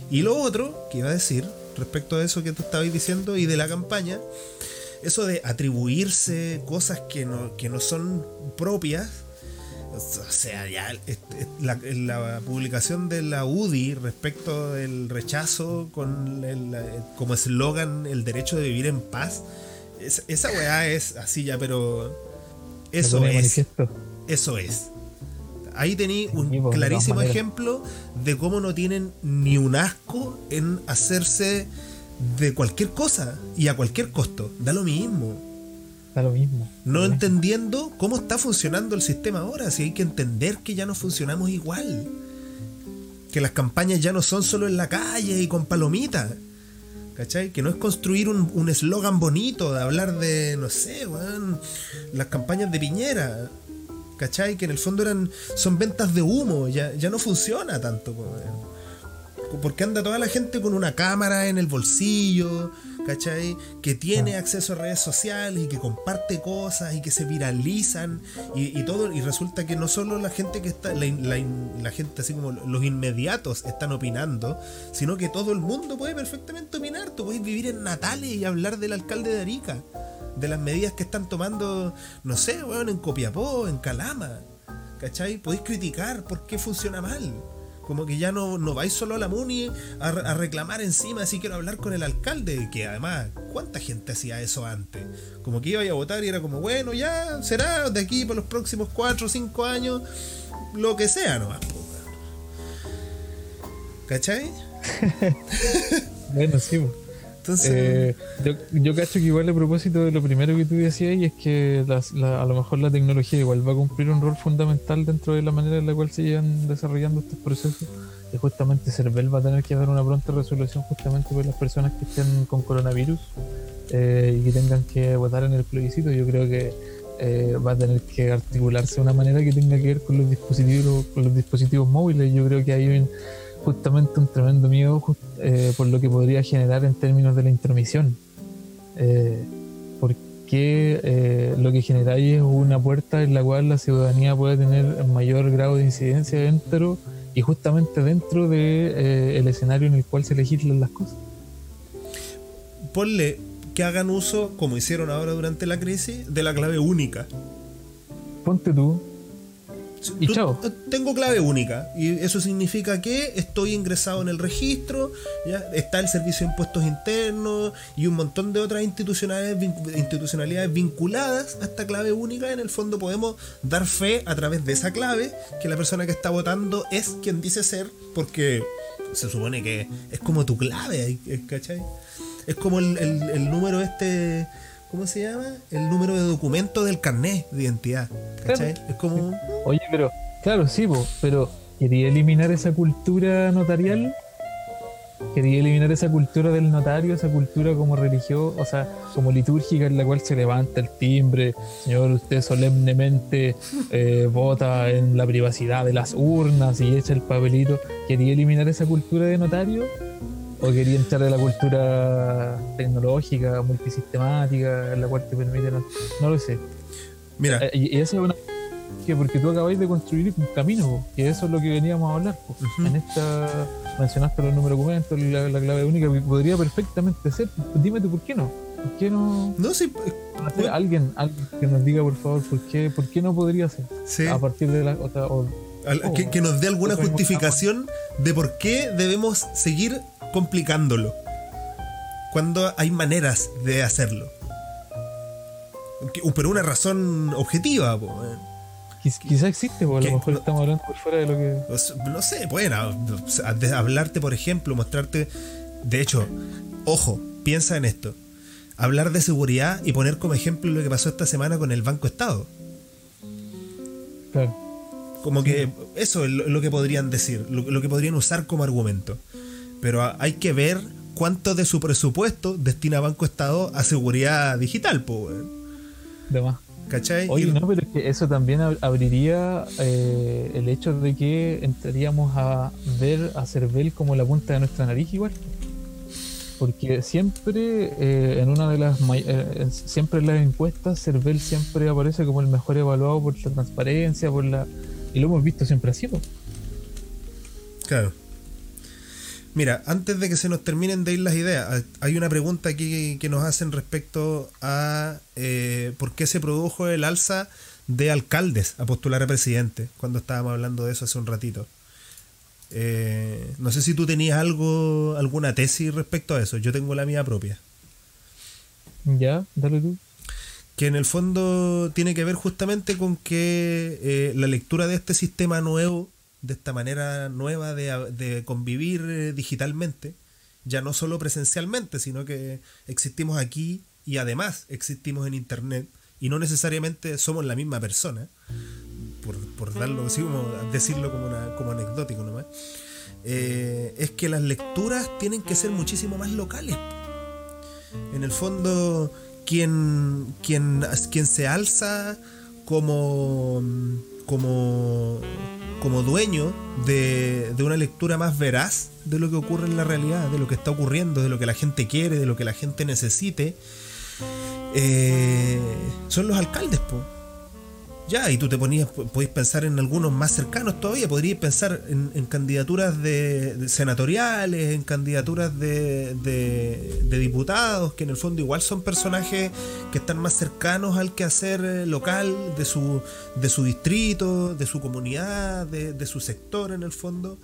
Y lo otro que iba a decir respecto a eso que tú estabas diciendo y de la campaña, eso de atribuirse cosas que no, que no son propias, o sea, ya la, publicación de la UDI respecto del rechazo con el, como eslogan el derecho de vivir en paz, esa weá es así ya, pero eso es. Eso es. Ahí tenéis un clarísimo ejemplo de cómo no tienen ni un asco en hacerse de cualquier cosa y a cualquier costo. Da lo mismo. Da lo mismo. No entendiendo cómo está funcionando el sistema ahora. Si hay que entender que ya no funcionamos igual. Que las campañas ya no son solo en la calle y con palomitas. ¿Cachai? Que no es construir un eslogan bonito de hablar de, no sé, las campañas de Piñera. ¿Cachai? Que en el fondo eran son ventas de humo, ya, ya no funciona tanto. Porque anda toda la gente con una cámara en el bolsillo, ¿cachai? Que tiene acceso a redes sociales y que comparte cosas y que se viralizan y, todo. Y resulta que no solo la gente que está, la, gente así como los inmediatos están opinando, sino que todo el mundo puede perfectamente opinar. Tú puedes vivir en Natales y hablar del alcalde de Arica de las medidas que están tomando, no sé, bueno, en Copiapó, en Calama. ¿Cachai? Podéis criticar por qué funciona mal. Como que ya no, no vais solo a la MUNI a, a reclamar encima, así quiero hablar con el alcalde, que además, ¿cuánta gente hacía eso antes? Como que iba a votar y era como, bueno, ya será de aquí por los próximos 4 o 5 años, lo que sea nomás. weón. ¿Cachai? Bueno, sí. Entonces, Eh, yo, yo cacho que igual a propósito de lo primero que tú decías y es que la- a lo mejor la tecnología igual va a cumplir un rol fundamental dentro de la manera en la cual se llevan desarrollando estos procesos y justamente Cervel va a tener que dar una pronta resolución justamente por las personas que estén con coronavirus eh, y que tengan que votar en el plebiscito. Yo creo que eh, va a tener que articularse de una manera que tenga que ver con los dispositivos con los dispositivos móviles. Yo creo que hay un, justamente un tremendo miedo just- eh, por lo que podría generar en términos de la intromisión. Eh, porque eh, lo que generáis es una puerta en la cual la ciudadanía puede tener mayor grado de incidencia dentro y justamente dentro de eh, el escenario en el cual se legislan las cosas. ponle que hagan uso, como hicieron ahora durante la crisis, de la clave única. Ponte tú, Y Tú- chao. Tengo clave única y eso significa que estoy ingresado en el registro, ya está el servicio de impuestos internos y un montón de otras institucionalidades, institucionalidades vinculadas a esta clave única. En el fondo podemos dar fe a través de esa clave que la persona que está votando es quien dice ser, porque se supone que es como tu clave, ¿cachai? Es como el, el- el número este. ¿Cómo se llama? El número de documento del carnet de identidad. ¿Cachai? Es como. oye, pero claro, sí, po, pero quería eliminar esa cultura notarial. Quería eliminar esa cultura del notario, esa cultura como religiosa, o sea, como litúrgica en la cual se levanta el timbre, señor, usted solemnemente eh, vota en la privacidad de las urnas y echa el papelito. ¿Quería eliminar esa cultura de notario? ¿O quería entrar de la cultura tecnológica, multisistemática, en la cual te permite... No, no lo sé. Mira, Eh, Y y esa es una que porque tú acabáis de construir un camino, que eso es lo que veníamos a hablar. En esta mencionaste los números documentos, la, la clave única, que podría perfectamente ser. Dime tú por qué no. ¿Por qué no? no sé. sé, alguien, alguien que nos diga por favor por qué, por qué no podría ser. Sí. A partir de la o sea, o- Al- que, que nos dé alguna justificación de por qué debemos seguir complicándolo. Cuando hay maneras de hacerlo. Que- Pero una razón objetiva, po, eh. quiz- quizá existe, porque a lo mejor No. estamos hablando por fuera de lo que. No sé, bueno, hablarte, por ejemplo, mostrarte. De hecho, ojo, piensa en esto. Hablar de seguridad y poner como ejemplo lo que pasó esta semana con el Banco Estado. Claro. Como que eso es lo, lo que podrían decir, lo, lo que podrían usar como argumento. Pero hay que ver cuánto de su presupuesto destina Banco Estado a seguridad digital, weón. De más. ¿cachai? Oye, no, pero es que eso también ab- abriría eh, el hecho de que entraríamos a ver a Cervel como la punta de nuestra nariz igual. Porque siempre eh, en una de las eh, siempre en las encuestas Cervel siempre aparece como el mejor evaluado por la transparencia, por la y lo hemos visto siempre así. po. Claro. Mira, antes de que se nos terminen de ir las ideas, hay- una pregunta aquí que nos hacen respecto a eh, por qué se produjo el alza de alcaldes a postular a presidente, cuando estábamos hablando de eso hace un ratito. Eh, no sé si tú tenías algo, alguna tesis respecto a eso, yo tengo la mía propia. Ya, dale tú. que en el fondo tiene que ver justamente con que eh, la lectura de este sistema nuevo, de esta manera nueva de, de convivir eh, digitalmente, ya no solo presencialmente, sino que existimos aquí y además existimos en Internet y no necesariamente somos la misma persona, por, por darlo así como decirlo como, como anecdótico nomás, eh, es que las lecturas tienen que ser muchísimo más locales. En el fondo, quien, quien, quien se alza como, como, como dueño de, de una lectura más veraz de lo que ocurre en la realidad, de lo que está ocurriendo, de lo que la gente quiere, de lo que la gente necesite, eh, son los alcaldes, po. Ya, y tú te ponías, podéis pensar en algunos más cercanos todavía, podríais pensar en, candidaturas de, senatoriales, en candidaturas de, de, diputados, que en el fondo igual son personajes que están más cercanos al quehacer eh, local de su, de su distrito, de su comunidad, de, su sector en el fondo.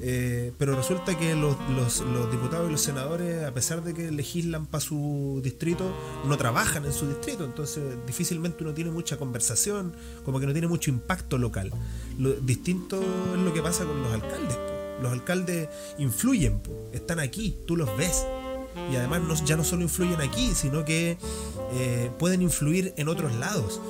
Eh, pero resulta que los, los, los, diputados y los senadores, a pesar de que legislan para su distrito, no trabajan en su distrito, entonces difícilmente uno tiene mucha conversación como que no tiene mucho impacto local. Lo distinto es lo que pasa con los alcaldes. Los alcaldes influyen, están aquí, tú los ves. Y además ya no solo influyen aquí, sino que eh, pueden influir en otros lados.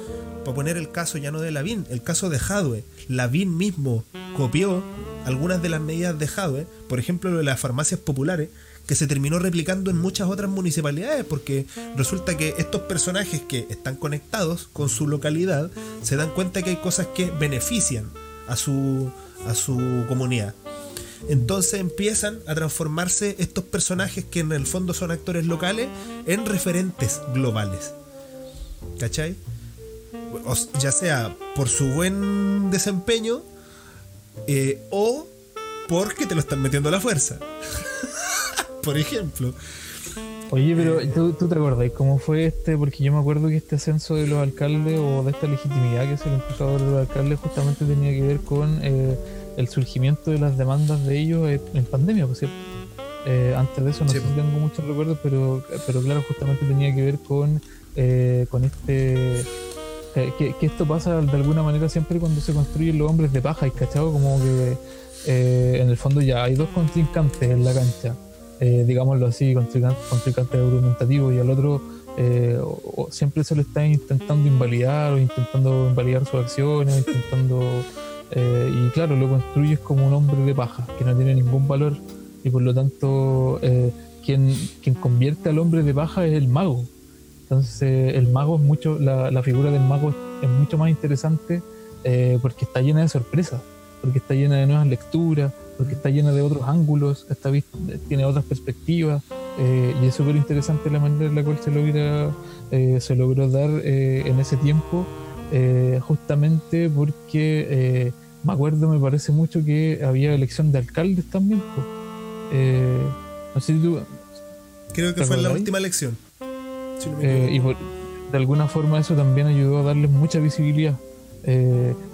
Para poner el caso ya no de Lavín, el caso de Jadwe. Lavín mismo copió algunas de las medidas de Jadwe, por ejemplo lo de las farmacias populares, que se terminó replicando en muchas otras municipalidades, porque resulta que estos personajes que están conectados con su localidad se dan cuenta que hay cosas que benefician a su, a su comunidad. Entonces empiezan a transformarse estos personajes que en el fondo son actores locales en referentes globales. ¿Cachai? ya sea por su buen desempeño eh, o porque te lo están metiendo a la fuerza. por ejemplo. Oye, pero eh, ¿tú, te acordás cómo fue este? Porque yo me acuerdo que este ascenso de los alcaldes o de esta legitimidad que se le empezó a dar a los alcaldes justamente tenía que ver con eh, el surgimiento de las demandas de ellos en pandemia, por cierto. Eh, antes de eso no sé si tengo muchos recuerdos, pero, pero claro, justamente tenía que ver con, con este... Que, esto pasa de alguna manera siempre cuando se construyen los hombres de paja, y cachado como que en el fondo ya hay dos contrincantes en la cancha eh, digámoslo así, contrincante argumentativo y al otro eh, siempre se lo está intentando invalidar o intentando invalidar sus acciones, intentando... Eh, y claro, lo construyes como un hombre de paja, que no tiene ningún valor y por lo tanto quien, quien convierte al hombre de paja es el mago. Entonces el mago es mucho, la, la figura del mago es, mucho más interesante porque está llena de sorpresas, porque está llena de nuevas lecturas, porque está llena de otros ángulos, está tiene otras perspectivas, eh, y es súper interesante la manera en la cual se, logra, eh, se logró dar eh, en ese tiempo, justamente porque me acuerdo, me parece mucho que había elección de alcaldes también. no sé si tú. Creo que fue en la última elección. y de alguna forma eso también ayudó a darles mucha visibilidad.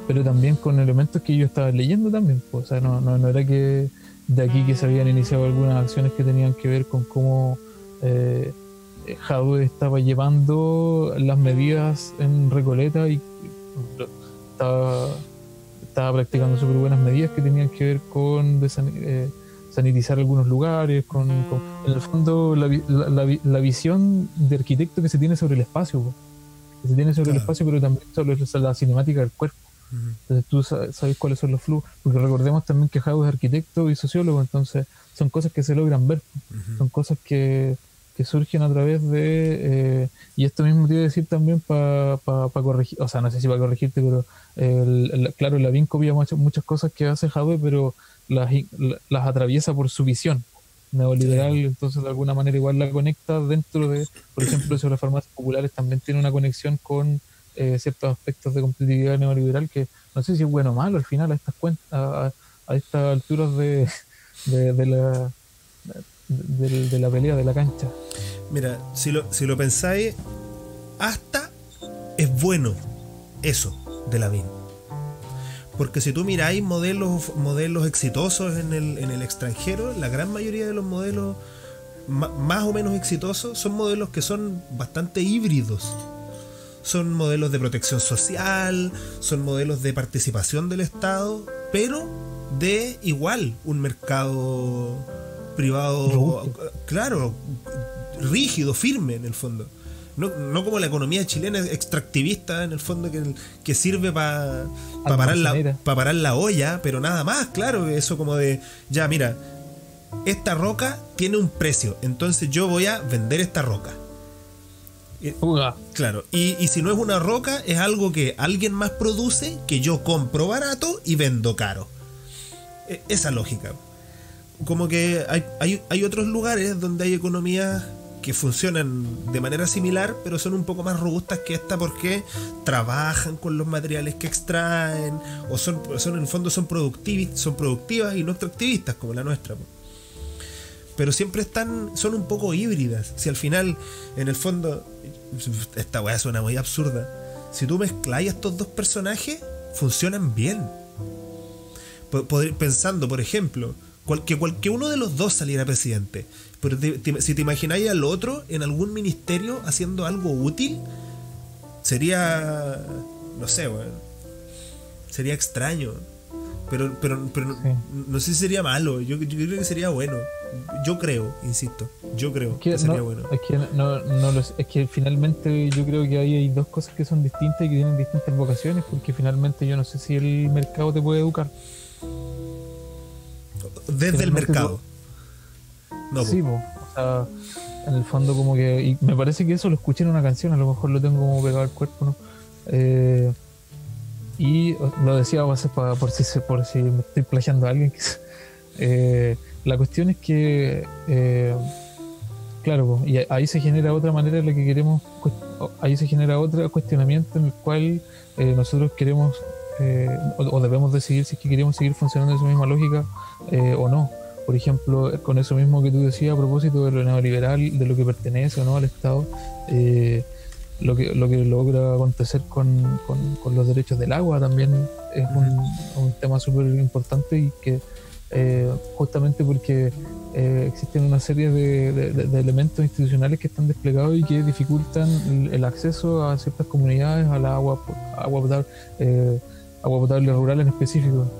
Eh, pero también con elementos que yo estaba leyendo también. Pues, o sea, no, no, era que de aquí que se habían iniciado algunas acciones que tenían que ver con cómo eh, estaba llevando las medidas en Recoleta y estaba, estaba practicando súper buenas medidas que tenían que ver con eh, sanitizar algunos lugares, con, en el fondo la, la, la, visión de arquitecto que se tiene sobre el espacio. Que se tiene sobre el espacio, pero también sobre la cinemática del cuerpo. Entonces tú sabes cuáles son los flujos, porque recordemos también que Jao es arquitecto y sociólogo, entonces son cosas que se logran ver, son cosas que, que, surgen a través de... Eh, y esto mismo te iba a decir también para corregir, o sea, no sé si para corregirte, pero claro, la bien copia muchas, muchas cosas que hace Jadwe, pero las, las atraviesa por su visión neoliberal, entonces de alguna manera igual la conecta dentro de, por ejemplo, sobre las farmacias populares también tiene una conexión con eh, ciertos aspectos de competitividad neoliberal que no sé si es bueno o malo al final a estas cuentas, a, estas alturas de, de, la de, la pelea de la cancha. Mira, si lo, si lo pensáis, hasta es bueno eso de la VIN. Porque si tú miráis modelos, modelos exitosos en el, en el extranjero, la gran mayoría de los modelos más o menos exitosos son modelos que son bastante híbridos. Son modelos de protección social, son modelos de participación del Estado, pero de igual un mercado privado, claro, rígido, firme en el fondo. No, no como la economía chilena extractivista en el fondo que, que sirve para parar, la, parar la olla, pero nada más, claro, eso como de, ya mira, esta roca tiene un precio, entonces yo voy a vender esta roca. Claro, y, y, si no es una roca, es algo que alguien más produce, que yo compro barato y vendo caro. E, esa lógica. Como que hay, hay, hay otros lugares donde hay economías que funcionan de manera similar, pero son un poco más robustas que esta porque trabajan con los materiales que extraen, o son, son en el fondo son, son productivas y no extractivistas como la nuestra. Pero siempre están, son un poco híbridas. Si al final, en el fondo, esta weá suena muy absurda. Si tú mezclas estos dos personajes, funcionan bien. Pensando, por ejemplo, que cualquier uno de los dos saliera presidente. Pero si te imagináis al otro en algún ministerio haciendo algo útil, sería. No sé, Sería extraño. Pero, pero, pero no, sé si sería malo. Yo, creo que sería bueno. Yo creo, insisto. Yo creo que, sería bueno. Es que, no, no es que finalmente yo creo que ahí hay dos cosas que son distintas y que tienen distintas vocaciones. Porque finalmente yo no sé si el mercado te puede educar desde el mercado. No, sí, o sea, en el fondo como que... Y me parece que eso lo escuché en una canción, a lo mejor lo tengo como pegado al cuerpo, ¿no? Eh, y lo decía a para, por, si, por si me estoy plagiando a alguien. Eh, la cuestión es que, eh, claro, y ahí se genera otra manera en la que queremos, ahí se genera otro cuestionamiento en el cual nosotros queremos o, debemos decidir si es que queremos seguir funcionando en esa misma lógica eh, o no. Por ejemplo, con eso mismo que tú decías a propósito de lo neoliberal, de lo que pertenece o no al Estado, eh, lo, que, lo que logra acontecer con, con, los derechos del agua también es un, tema súper importante y que eh, justamente porque existen una serie de, elementos institucionales que están desplegados y que dificultan el, acceso a ciertas comunidades al agua, agua potable, agua potable rural en específico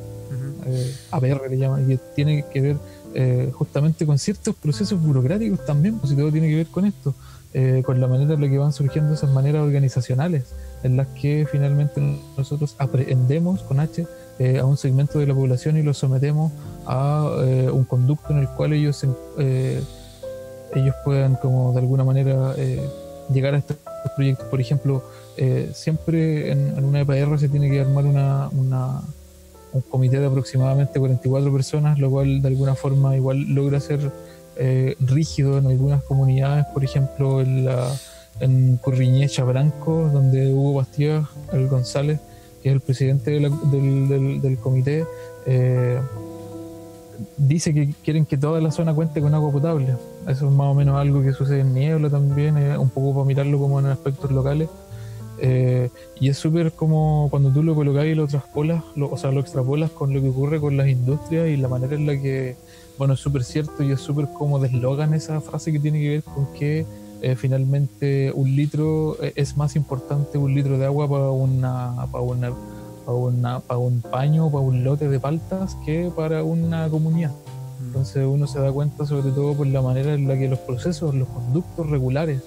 eh, APR le llaman, y tiene que ver eh, justamente con ciertos procesos burocráticos también, pues si todo tiene que ver con esto, eh, con la manera en la que van surgiendo esas maneras organizacionales, en las que finalmente nosotros aprendemos con H eh, a un segmento de la población y lo sometemos a un conducto en el cual ellos, ellos puedan como de alguna manera llegar a estos proyectos. Por ejemplo, siempre en, en, una EPR se tiene que armar una, una un comité de aproximadamente 44 personas, lo cual de alguna forma igual logra ser eh, rígido en algunas comunidades, por ejemplo en, la, en Curriñé, Chabranco, donde Hugo Bastía, el González, que es el presidente del, del, comité, eh, dice que quieren que toda la zona cuente con agua potable. Eso es más o menos algo que sucede en Niebla también, un poco para mirarlo como en aspectos locales. Eh, y es súper como cuando tú lo colocas y lo traspolas, o sea, lo extrapolas con lo que ocurre con las industrias y la manera en la que, bueno, es súper cierto y es súper como deslogan esa frase que tiene que ver con que eh, finalmente un litro eh, es más importante un litro de agua para una, para una, para una, para un paño, para un lote de paltas que para una comunidad. Mm. Entonces uno se da cuenta sobre todo por la manera en la que los procesos, los conductos regulares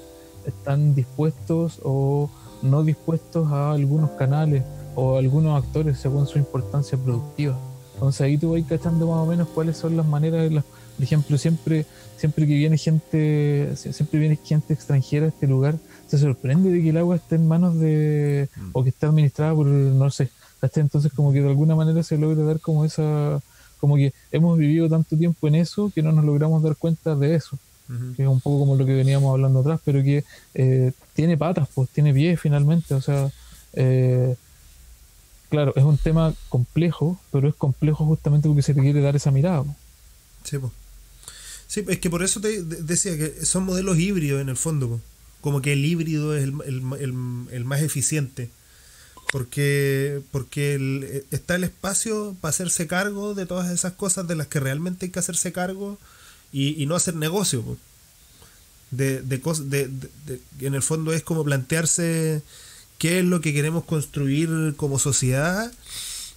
están dispuestos o no dispuestos a algunos canales o algunos actores según su importancia productiva. Entonces ahí tú vas cachando más o menos cuáles son las maneras de las, por ejemplo, siempre, siempre que viene gente, siempre viene gente extranjera a este lugar, se sorprende de que el agua esté en manos de, mm. o que esté administrada por, no sé, entonces como que de alguna manera se logra dar como esa, como que hemos vivido tanto tiempo en eso que no nos logramos dar cuenta de eso que es un poco como lo que veníamos hablando atrás, pero que eh, tiene patas, pues tiene pies finalmente, o sea, eh, claro, es un tema complejo, pero es complejo justamente porque se te quiere dar esa mirada. Sí, pues. Sí, es que por eso te decía que son modelos híbridos en el fondo, como que el híbrido es el, más eficiente porque porque está el espacio para hacerse cargo de todas esas cosas de las que realmente hay que hacerse cargo y, no hacer negocio. De, de, de, en el fondo es como plantearse qué es lo que queremos construir como sociedad,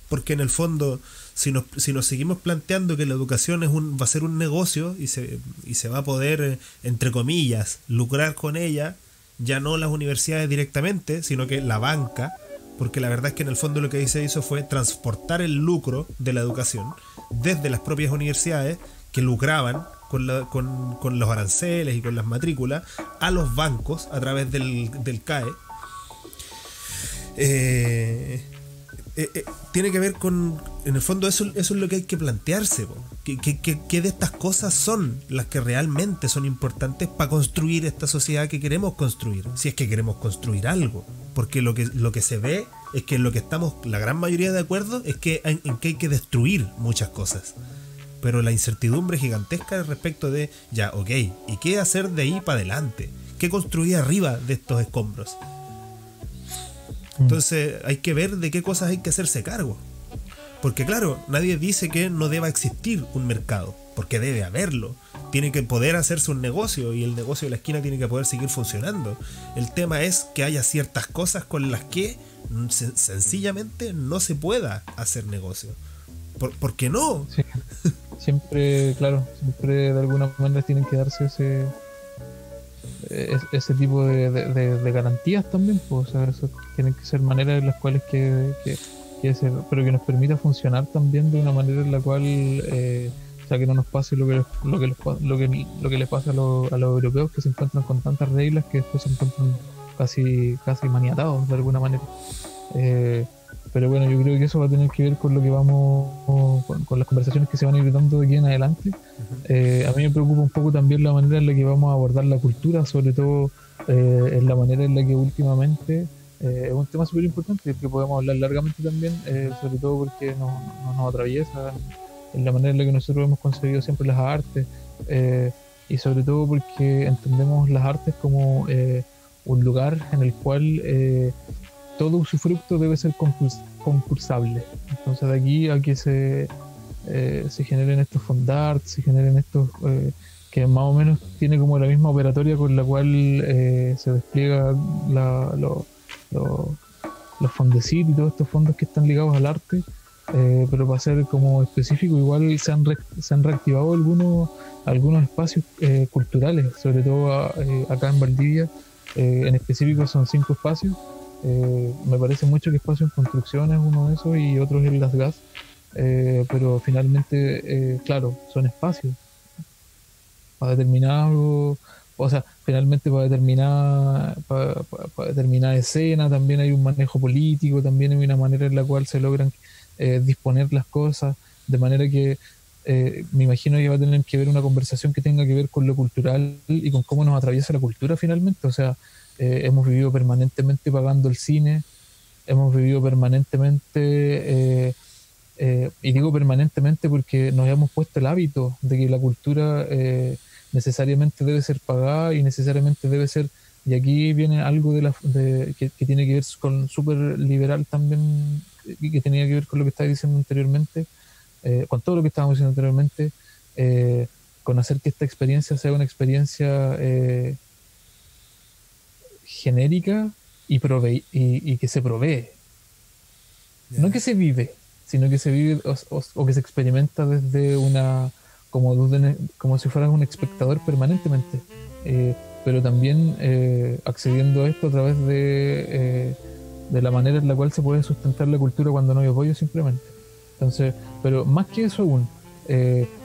porque en el fondo, si nos, si nos seguimos planteando que la educación es un, va a ser un negocio y se, y se va a poder, entre comillas, lucrar con ella, ya no las universidades directamente, sino que la banca, porque la verdad es que en el fondo lo que se hizo fue transportar el lucro de la educación desde las propias universidades que lucraban con, con, los aranceles y con las matrículas a los bancos a través del, del CAE. Eh, eh, tiene que ver con, en el fondo eso, es lo que hay que plantearse, ¿Qué, de estas cosas son las que realmente son importantes para construir esta sociedad que queremos construir? Si es que queremos construir algo, porque lo que, lo que se ve es que en lo que estamos la gran mayoría de acuerdo es que en que hay que destruir muchas cosas. Pero la incertidumbre gigantesca respecto de, ya, ok, ¿y qué hacer de ahí para adelante? ¿Qué construir arriba de estos escombros? Mm. Entonces hay que ver de qué cosas hay que hacerse cargo. Porque claro, nadie dice que no deba existir un mercado, porque debe haberlo. Tiene que poder hacerse un negocio y el negocio de la esquina tiene que poder seguir funcionando. El tema es que haya ciertas cosas con las que sencillamente no se pueda hacer negocio. ¿Por, qué no? Siempre, claro, siempre de alguna manera tienen que darse ese, ese tipo de, garantías también, pues, o sea, eso tienen que ser maneras en las cuales que, pero que nos permita funcionar también de una manera en la cual, eh, o sea, que no nos pase lo que, lo que, lo que, lo que les pasa a, los, a los europeos que se encuentran con tantas reglas que después se encuentran casi, casi maniatados de alguna manera. Eh, pero bueno, yo creo que eso va a tener que ver con lo que vamos, con, las conversaciones que se van a ir dando de aquí en adelante. Eh, a mí me preocupa un poco también la manera en la que vamos a abordar la cultura, sobre todo eh, en la manera en la que últimamente eh, es un tema súper importante que podemos hablar largamente también, sobre todo porque nos, nos atraviesa en la manera en la que nosotros hemos concebido siempre las artes y sobre todo porque entendemos las artes como un lugar en el cual todo usufructo debe ser concursable. Entonces de aquí a que se, eh, se generen estos fondarts, se generen estos eh, que más o menos tiene como la misma operatoria con la cual eh, se despliega la, los fondecit y todos estos fondos que están ligados al arte. pero para ser como específico, igual se han, se han reactivado algunos, algunos espacios culturales, sobre todo acá en Valdivia. en específico son cinco espacios eh, me parece mucho que Espacio en Construcción es uno de esos y otros es Las Gas, eh, pero finalmente, eh, claro, son espacios para determinar o sea, finalmente para determinar para, determinar escena también hay un manejo político, también hay una manera en la cual se logran disponer las cosas, de manera que me imagino que va a tener que ver una conversación que tenga que ver con lo cultural y con cómo nos atraviesa la cultura finalmente, o sea, eh, hemos vivido permanentemente pagando el cine, hemos vivido permanentemente, eh, eh, y digo permanentemente porque nos hemos puesto el hábito de que la cultura necesariamente debe ser pagada y necesariamente debe ser, y aquí viene algo de la, que, tiene que ver con súper liberal también, y que tenía que ver con lo que estaba diciendo anteriormente, con todo lo que estábamos diciendo anteriormente, con hacer que esta experiencia sea una experiencia genérica y, prove y, que se provee. No que se vive, sino que se vive o, que se experimenta desde una. Como, como si fueras un espectador permanentemente. Eh, pero también eh, accediendo a esto a través de, eh, de la manera en la cual se puede sustentar la cultura cuando no hay apoyo simplemente. Entonces, pero más que eso aún,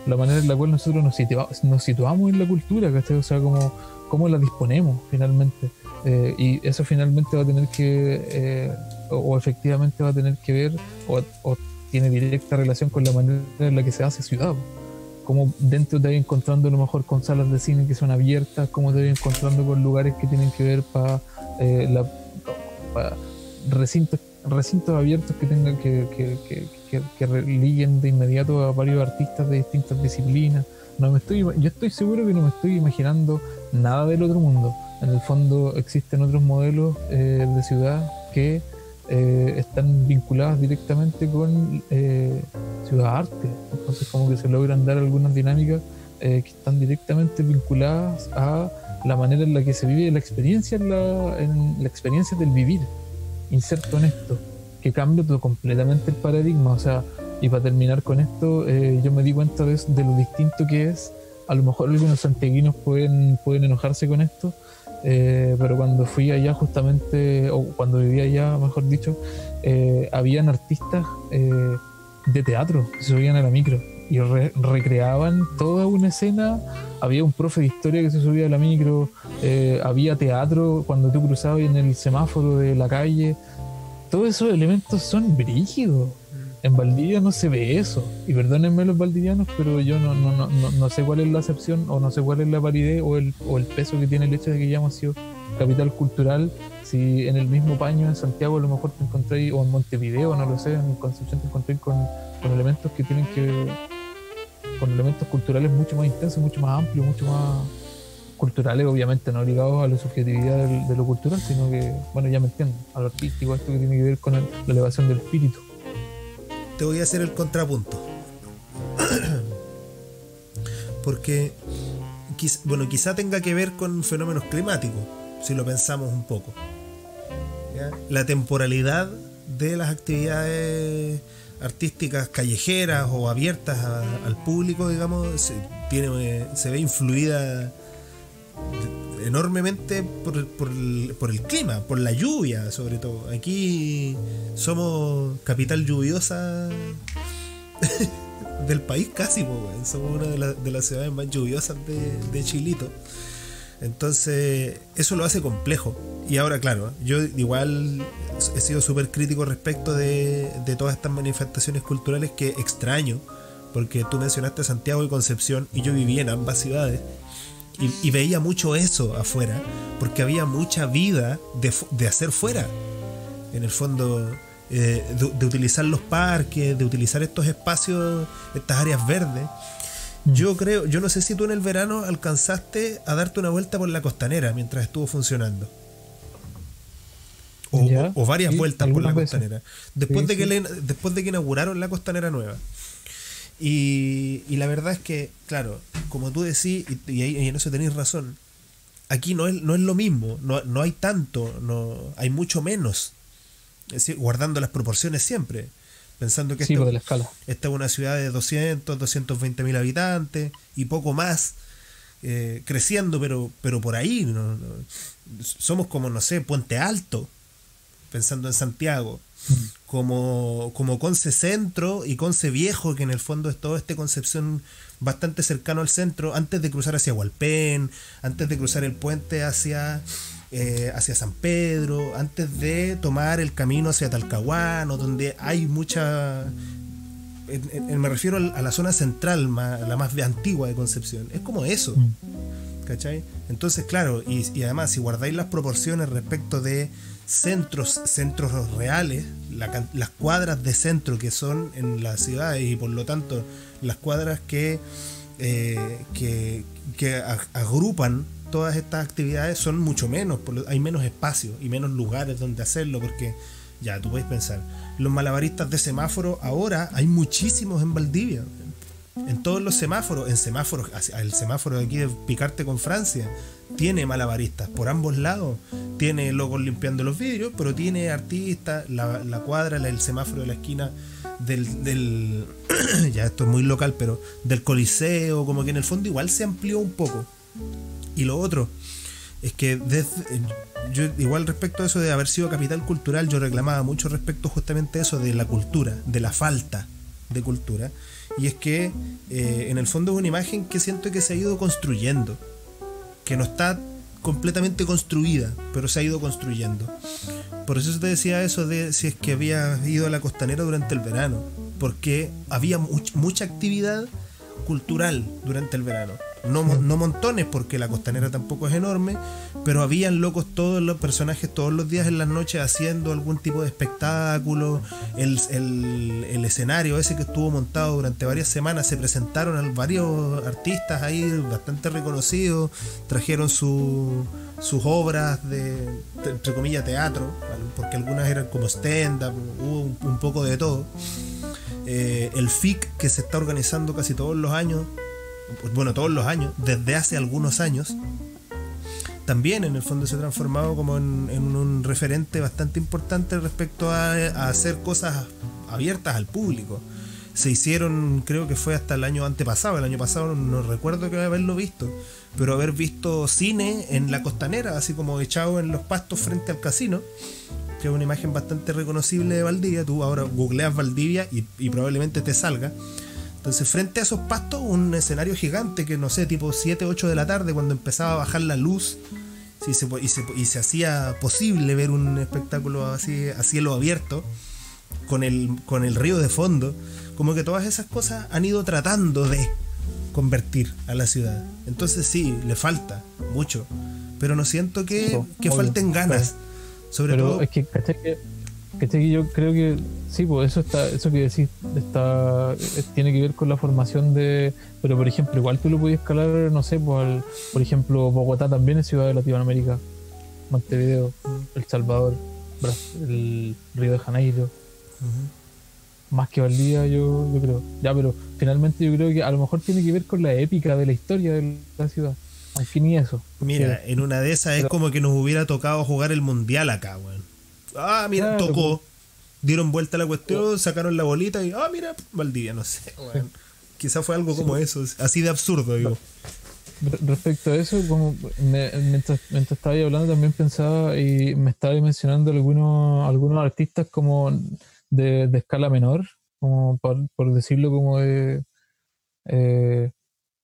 la manera en la cual nosotros nos, nos situamos en la cultura, O sea, como cómo la disponemos finalmente. Y eso finalmente va a tener que, o, efectivamente va a tener que ver, o, tiene directa relación con la manera en la que se hace ciudad. Como dentro te vas encontrando a lo mejor con salas de cine que son abiertas, como te vas encontrando con lugares que tienen que ver para eh, recintos, recintos abiertos que tengan que, que, que, que, de inmediato a varios artistas de distintas disciplinas. No me estoy, yo estoy seguro que no me estoy imaginando nada del otro mundo en el fondo existen otros modelos eh, de ciudad que eh, están vinculados directamente con eh, ciudad arte. Entonces como que se logran dar algunas dinámicas que están directamente vinculadas a la manera en la que se vive la experiencia, en la, en la experiencia del vivir. Inserto en esto, que cambia todo completamente el paradigma. O sea, y para terminar con esto, yo me di cuenta de, de, lo distinto que es. A lo mejor algunos santiaguinos pueden, pueden enojarse con esto, eh, pero cuando fui allá justamente, o cuando vivía allá, mejor dicho, eh, habían artistas eh, de teatro que se subían a la micro y recreaban toda una escena. Había un profe de historia que se subía a la micro, había teatro cuando tú cruzabas en el semáforo de la calle. todos esos elementos son brígidos. En Valdivia no se ve eso. Y perdónenme los valdivianos, pero yo no, no, no, no, sé cuál es la acepción o no sé cuál es la validez o el, o el peso que tiene el hecho de que hayamos sido capital cultural. Si en el mismo paño en Santiago a lo mejor te encontré, o en Montevideo, no lo sé, en Concepción te encontré con, con elementos que tienen que. con elementos culturales mucho más intensos, mucho más amplios, mucho más culturales, obviamente no ligados a la subjetividad de lo cultural, sino que, bueno, ya me entiendo, a lo artístico, esto que tiene que ver con la elevación del espíritu te voy a hacer el contrapunto. Porque, bueno, quizá tenga que ver con fenómenos climáticos, si lo pensamos un poco. La temporalidad de las actividades artísticas callejeras o abiertas al público, digamos, se, tiene, se ve influida enormemente por, el, por el clima, por la lluvia sobre todo. Aquí somos capital lluviosa del país casi, somos una de, las ciudades más lluviosas de, Chilito. Entonces, eso lo hace complejo. Y ahora, claro, yo igual he sido súper crítico respecto de, de, todas estas manifestaciones culturales que extraño, porque tú mencionaste Santiago y Concepción y yo viví en ambas ciudades y, veía mucho eso afuera, porque había mucha vida de, hacer fuera. En el fondo, eh, de, utilizar los parques, de utilizar estos espacios, estas áreas verdes. Yo creo, yo no sé si tú en el verano alcanzaste a darte una vuelta por la costanera mientras estuvo funcionando. O, varias vueltas por la costanera. Después, de que después de que inauguraron la costanera nueva. Y, la verdad es que, claro, como tú decís, y, en eso tenéis razón, aquí no es, no es lo mismo, no, no hay tanto, no hay mucho menos, guardando las proporciones siempre, pensando que esta, pues, esta, es una ciudad de 200, 220 mil habitantes y poco más, eh, creciendo, pero, pero por ahí, somos como, no sé, Puente Alto, pensando en Santiago como, como Conce Centro y Conce Viejo, que en el fondo es todo este Concepción bastante cercano al centro, antes de cruzar hacia Hualpén, antes de cruzar el puente hacia, eh, hacia San Pedro, antes de tomar el camino hacia Talcahuano, donde hay mucha... me refiero a la zona central, la más antigua de Concepción. Es como eso. Mm. ¿Cachai? Entonces, claro, y, además, si guardáis las proporciones respecto de centros, centros reales, las cuadras de centro que son en las ciudades y por lo tanto las cuadras que, eh, que, agrupan todas estas actividades son mucho menos, hay menos espacio y menos lugares donde hacerlo porque ya tú puedes pensar, los malabaristas de semáforo ahora hay muchísimos en Valdivia en todos los semáforos, en semáforos, el semáforo de aquí de Picarte con Francia, tiene malabaristas por ambos lados. Tiene locos limpiando los vidrios, pero tiene artistas, la, cuadra, el semáforo de la esquina del, del ya esto es muy local, pero del Coliseo, como que en el fondo igual se amplió un poco. Y lo otro es que desde, yo igual respecto a eso de haber sido capital cultural, yo reclamaba mucho respecto justamente a eso de la cultura, de la falta de cultura. Y es que eh, en el fondo es una imagen que siento que se ha ido construyendo, que no está completamente construida, pero se ha ido construyendo. Por eso te decía eso de si es que había ido a la costanera durante el verano, porque había mucha actividad cultural durante el verano. No, no, montones, porque la costanera tampoco es enorme, pero habían locos todos los personajes todos los días en las noches haciendo algún tipo de espectáculo. El, el, escenario ese que estuvo montado durante varias semanas se presentaron varios artistas ahí bastante reconocidos, trajeron sus obras de, entre comillas, teatro, porque algunas eran como stand-up, hubo un poco de todo. Eh, el FIC que se está organizando casi todos los años, bueno, todos los años, desde hace algunos años, también en el fondo se ha transformado como en, un referente bastante importante respecto a, hacer cosas abiertas al público. Se hicieron, creo que fue hasta el año antepasado, el año pasado no recuerdo que haberlo visto, pero haber visto cine en la costanera, así como echado en los pastos frente al casino, que es una imagen bastante reconocible de Valdivia. Tú ahora googleas Valdivia y, probablemente te salga. Entonces, frente a esos pastos, un escenario gigante que no sé, tipo 7, 8 de la tarde, cuando empezaba a bajar la luz, si se, y, se, y se hacía posible ver un espectáculo así a cielo abierto, con el, con el río de fondo, como que todas esas cosas han ido tratando de convertir a la ciudad. Entonces sí, le falta mucho, pero no siento que, que falten ganas. sobre todo... Es que, que, yo creo que sí, pues eso está, eso que decís está, eh, tiene que ver con la formación de, pero por ejemplo, igual tú lo podías escalar, no sé, pues por ejemplo, Bogotá también es ciudad de Latinoamérica, Montevideo, El Salvador, el Río de Janeiro más que Valdivia, yo, yo creo. Ya, pero finalmente yo creo que a lo mejor tiene que ver con la épica de la historia de la ciudad. Al fin y eso. Mira, en una de esas es como que nos hubiera tocado jugar el mundial acá, weón. Ah, mira, tocó. Dieron vuelta la cuestión, sacaron la bolita y, ah, mira, Valdivia, no sé, weón. Quizá fue algo como eso, así de absurdo, digo. Respecto a eso, como mientras, mientras estaba hablando también pensaba y me estaba mencionando algunos, algunos artistas como de, escala menor, como por, decirlo como de... Eh,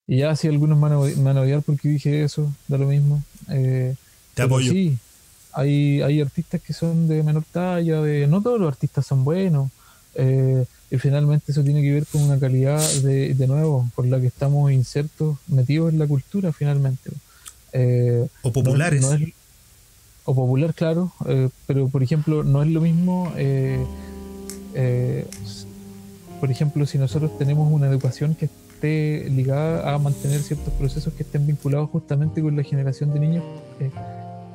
y ya si algunos me van, a, odiar porque dije eso, da lo mismo. Eh, Te apoyo. Sí, hay, hay artistas que son de menor talla, de no todos los artistas son buenos. Eh, y finalmente eso tiene que ver con una calidad de, de nuevo, por la que estamos insertos, metidos en la cultura finalmente. o populares. o popular, claro, pero por ejemplo, no es lo mismo eh, por ejemplo, si nosotros tenemos una educación que esté ligada a mantener ciertos procesos que estén vinculados justamente con la generación de niños eh,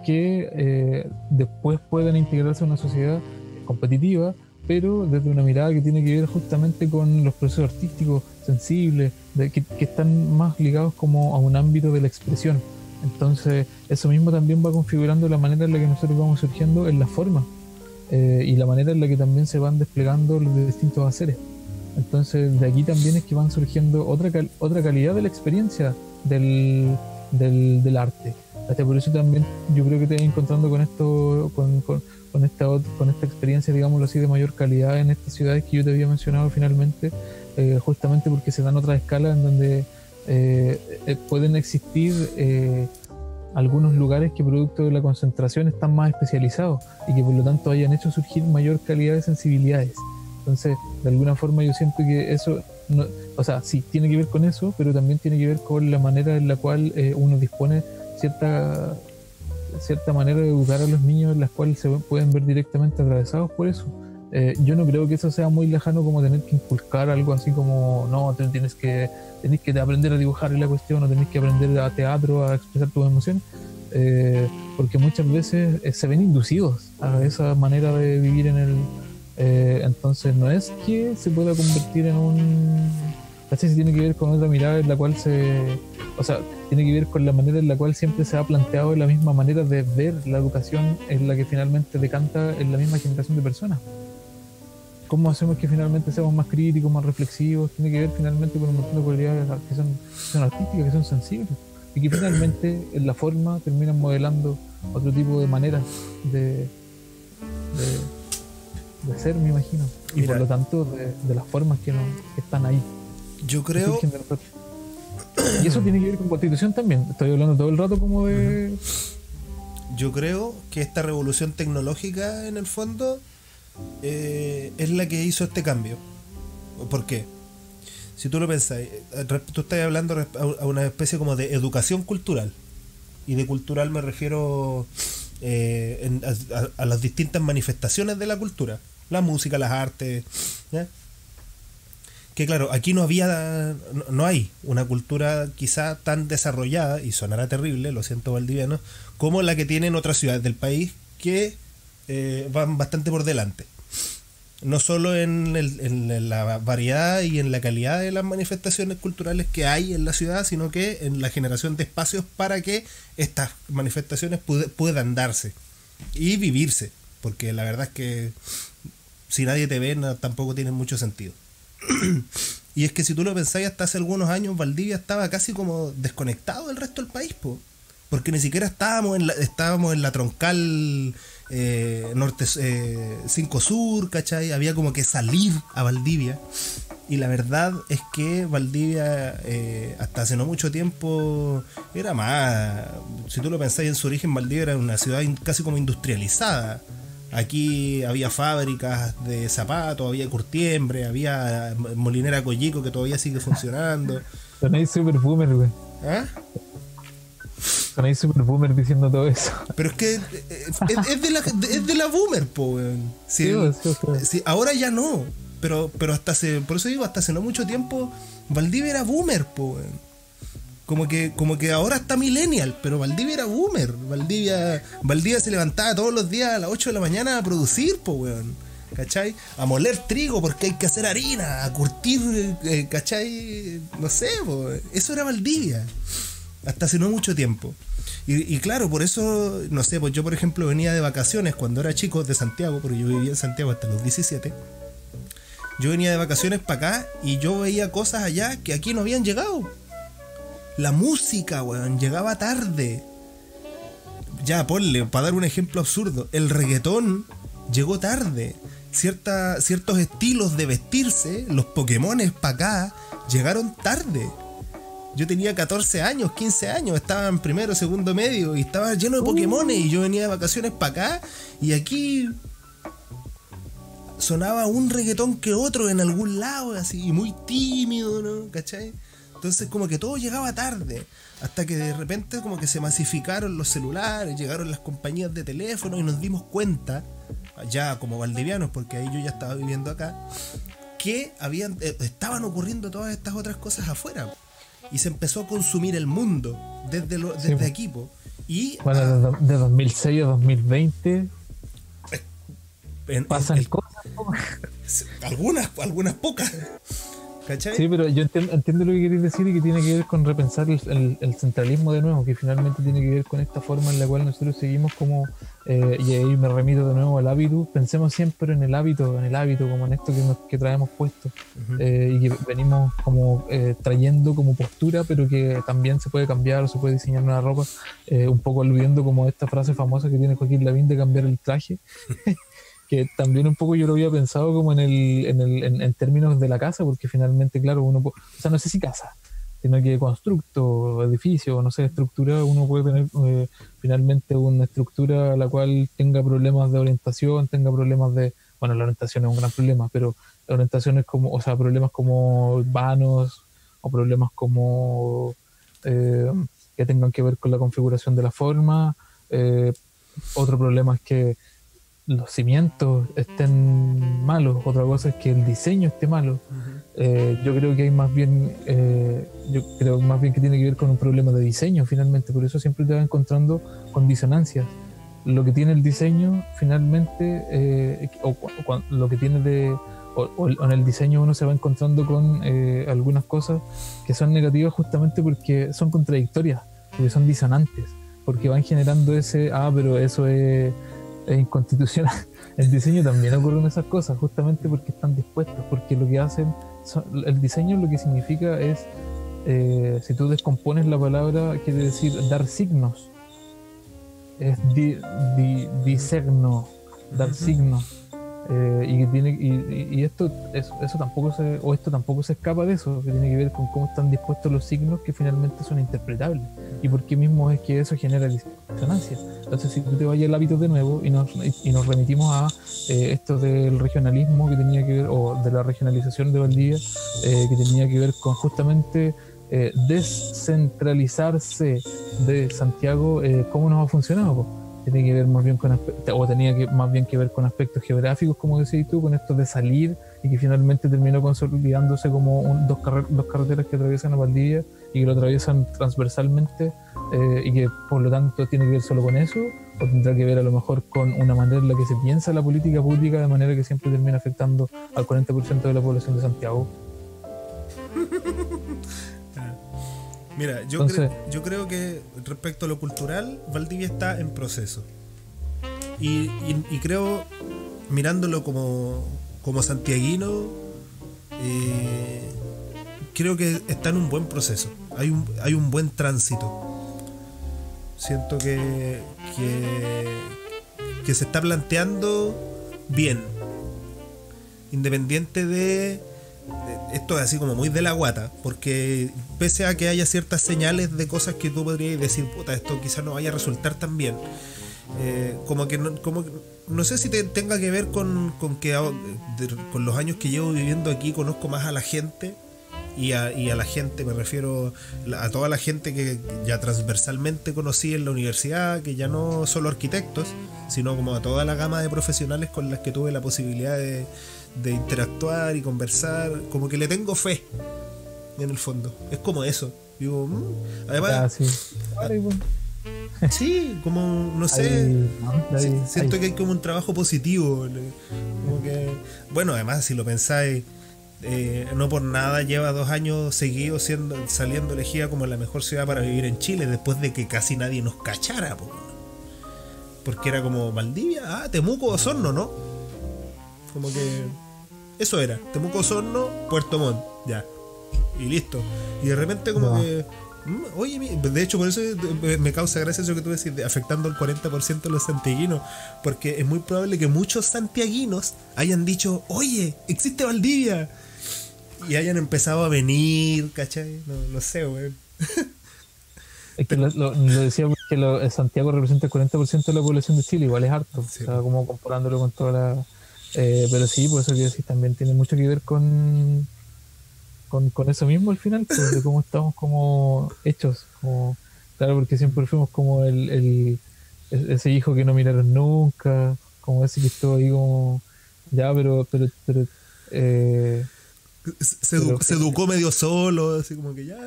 que eh, después puedan integrarse a una sociedad competitiva, pero desde una mirada que tiene que ver justamente con los procesos artísticos sensibles, de, que, que, están más ligados como a un ámbito de la expresión. Entonces, eso mismo también va configurando la manera en la que nosotros vamos surgiendo en la forma eh, y la manera en la que también se van desplegando los distintos haceres. Entonces, de aquí también es que van surgiendo otra, otra calidad de la experiencia del, del, del arte. Hasta por eso también yo creo que te vas encontrando con esto, con, con, con, esta, con esta experiencia, digámoslo así, de mayor calidad en estas ciudades que yo te había mencionado finalmente, eh, justamente porque se dan otras escalas en donde eh, pueden existir algunos lugares que producto de la concentración están más especializados y que por lo tanto hayan hecho surgir mayor calidad de sensibilidades. Entonces, de alguna forma yo siento que eso, o sea, sí, tiene que ver con eso, pero también tiene que ver con la manera en la cual eh, uno dispone cierta cierta manera de educar a los niños en las cuales se pueden ver directamente atravesados por eso. Eh, yo no creo que eso sea muy lejano como tener que inculcar algo así como, no, tienes que, tenés que aprender a dibujar la cuestión, o tenés que aprender a teatro, a expresar tus emociones, eh, porque muchas veces eh, se ven inducidos a esa manera de vivir en el... entonces no es que se pueda convertir en un... Así tiene que ver con otra mirada en la cual se... O sea, tiene que ver con la manera en la cual siempre se ha planteado la misma manera de ver la educación en la que finalmente decanta en la misma generación de personas. Cómo hacemos que finalmente seamos más críticos, más reflexivos, tiene que ver finalmente con un montón de cualidades que son, artísticas, que son sensibles, y que finalmente en la forma terminan modelando otro tipo de maneras de, de, ser, me imagino, y por lo tanto de, las formas que, no, están ahí. Yo creo... Y eso tiene que ver con constitución también, estoy hablando todo el rato como de... Yo creo que esta revolución tecnológica en el fondo eh, es la que hizo este cambio. ¿Por qué? Si tú lo pensás, eh, tú estás hablando a una especie como de educación cultural. Y de cultural me refiero eh, a, las distintas manifestaciones de la cultura. La música, las artes. Que claro, aquí no había, no, hay una cultura quizá tan desarrollada, y sonará terrible, lo siento valdiviano, como la que tienen otras ciudades del país que eh, van bastante por delante. No solo en, en, la variedad y en la calidad de las manifestaciones culturales que hay en la ciudad, sino que en la generación de espacios para que estas manifestaciones puedan darse y vivirse. Porque la verdad es que si nadie te ve, tampoco tiene mucho sentido. Y es que si tú lo pensáis, hasta hace algunos años Valdivia estaba casi como desconectado del resto del país, porque ni siquiera estábamos en la, estábamos en la troncal eh, norte 5 eh, Sur, ¿cachai? Había como que salir a Valdivia. Y la verdad es que Valdivia, eh, hasta hace no mucho tiempo, era más. Si tú lo pensáis en su origen, Valdivia era una ciudad casi como industrializada. Aquí había fábricas de zapatos, había curtiembre, había molinera Collico que todavía sigue funcionando. Sonéis super boomer, güey. ¿Ah? Sonéis super boomer diciendo todo eso. Pero es que eh, es, de, la, es de la boomer, po, sí, sí, ahora ya no. Pero, pero hasta hace, por eso digo, hasta hace no mucho tiempo, Valdivia era boomer, po, Como que, como que ahora está millennial, pero Valdivia era boomer. Valdivia, Valdivia se levantaba todos los días a las 8 de la mañana a producir, po, weón. ¿Cachai? A moler trigo porque hay que hacer harina, a curtir, eh, ¿cachai? No sé, po. eso era Valdivia. Hasta hace no mucho tiempo. Y, y, claro, por eso, no sé, pues yo por ejemplo venía de vacaciones cuando era chico de Santiago, porque yo vivía en Santiago hasta los 17 yo venía de vacaciones para acá y yo veía cosas allá que aquí no habían llegado. La música, weón, llegaba tarde. Ya, ponle, para dar un ejemplo absurdo, el reggaetón llegó tarde. Cierta, ciertos estilos de vestirse, los Pokémones para acá, llegaron tarde. Yo tenía 14 años, 15 años, estaba en primero, segundo medio y estaba lleno de Pokémones y yo venía de vacaciones para acá y aquí sonaba un reggaetón que otro en algún lado, así, muy tímido, ¿no? ¿Cachai? Entonces como que todo llegaba tarde, hasta que de repente como que se masificaron los celulares, llegaron las compañías de teléfono y nos dimos cuenta, ya como valdivianos, porque ahí yo ya estaba viviendo acá, que habían, eh, estaban ocurriendo todas estas otras cosas afuera. Y se empezó a consumir el mundo desde, lo, desde equipo. Y, bueno, de, 2006 a 2020 pasan cosas algunas, algunas pocas. Sí, pero yo entiendo, lo que queréis decir y que tiene que ver con repensar el, centralismo de nuevo, que finalmente tiene que ver con esta forma en la cual nosotros seguimos como, eh, y ahí me remito de nuevo al hábito, pensemos siempre en el hábito, en el hábito, como en esto que, que traemos puesto eh, y que venimos como eh, trayendo como postura, pero que también se puede cambiar o se puede diseñar una ropa, un poco olvidando como esta frase famosa que tiene Joaquín Lavín de cambiar el traje. que también un poco yo lo había pensado como en, el, en, el, en, términos de la casa, porque finalmente, claro, uno, o sea, no sé si casa, sino que constructo, edificio, no sé, estructura, uno puede tener eh, finalmente una estructura la cual tenga problemas de orientación, tenga problemas de, bueno, la orientación es un gran problema, pero la orientación es como, o sea, problemas como vanos o problemas como eh, que tengan que ver con la configuración de la forma. Eh, otro problema es que los cimientos estén malos, otra cosa es que el diseño esté malo. Eh, yo creo que hay más bien, eh, yo creo más bien que tiene que ver con un problema de diseño finalmente, por eso siempre te vas encontrando con disonancias. Lo que tiene el diseño finalmente, eh, o, lo que tiene de, o, en el diseño uno se va encontrando con algunas cosas que son negativas justamente porque son contradictorias, porque son disonantes, porque van generando ese, ah, pero eso es es inconstitucional. El diseño también ocurren esas cosas, justamente porque están dispuestos, porque lo que hacen, el diseño lo que significa es, eh, si tú descompones la palabra, quiere decir dar signos. Es di, disegno, dar signos. Eh, y tiene y, esto eso, tampoco se o esto tampoco se escapa de eso que tiene que ver con cómo están dispuestos los signos que finalmente son interpretables y por qué mismo es que eso genera disonancia. Entonces si tú te vayas al hábito de nuevo y nos, y nos remitimos a eh, esto del regionalismo que tenía que ver o de la regionalización de Valdivia eh, que tenía que ver con justamente descentralizarse de Santiago cómo nos ha funcionado tiene que ver más bien con o tenía que más bien que ver con aspectos geográficos, como decís tú, con esto de salir y que finalmente terminó consolidándose como dos, dos carreteras que atraviesan a Valdivia y que lo atraviesan transversalmente eh, y que por lo tanto tiene que ver solo con eso o tendrá que ver a lo mejor con una manera en la que se piensa la política pública de manera que siempre termina afectando al 40% de la población de Santiago. Mira, yo, yo creo que respecto a lo cultural, Valdivia está en proceso. Y, creo, mirándolo como, como santiaguino, eh, creo que está en un buen proceso. Hay un, hay un buen tránsito. Siento que, que, que se está planteando bien. Independiente de esto es así como muy de la guata, porque pese a que haya ciertas señales de cosas que tú podrías decir, puta, esto quizás no vaya a resultar tan bien, eh, como que no, como no sé si te, tenga que ver con, con que con los años que llevo viviendo aquí conozco más a la gente y a, y a la gente, me refiero a toda la gente que ya transversalmente conocí en la universidad, que ya no solo arquitectos, sino como a toda la gama de profesionales con las que tuve la posibilidad de, de interactuar y conversar, como que le tengo fe en el fondo. Es como eso. Digo, mm". además, sí. como, no sé, siento que hay como un trabajo positivo. Como que, bueno, además, si lo pensáis, eh, no por nada lleva dos años seguidos siendo, saliendo elegida como la mejor ciudad para vivir en Chile, después de que casi nadie nos cachara. Porque era como Valdivia, ah, Temuco, Osorno, ¿no? Como que eso era, Temuco Osorno, Puerto Montt, ya. Y listo. Y de repente como que... Mm, oye, de hecho por eso me causa gracia eso que tú decís, afectando al 40% de los santiaguinos, porque es muy probable que muchos santiaguinos hayan dicho, oye, existe Valdivia, y hayan empezado a venir, ¿cachai? No, no sé, güey. Es que lo, decía porque Santiago representa el 40% de la población de Chile, igual es harto, o sea, como comparándolo con toda la eh, pero sí, por eso que decir, también tiene mucho que ver con, con, eso mismo al final, pues, de cómo estamos como hechos. Como, claro, porque siempre fuimos como el, el, ese hijo que no miraron nunca, como ese que estuvo ahí como, ya, pero, pero, pero, eh, se, educó medio solo, así como que ya.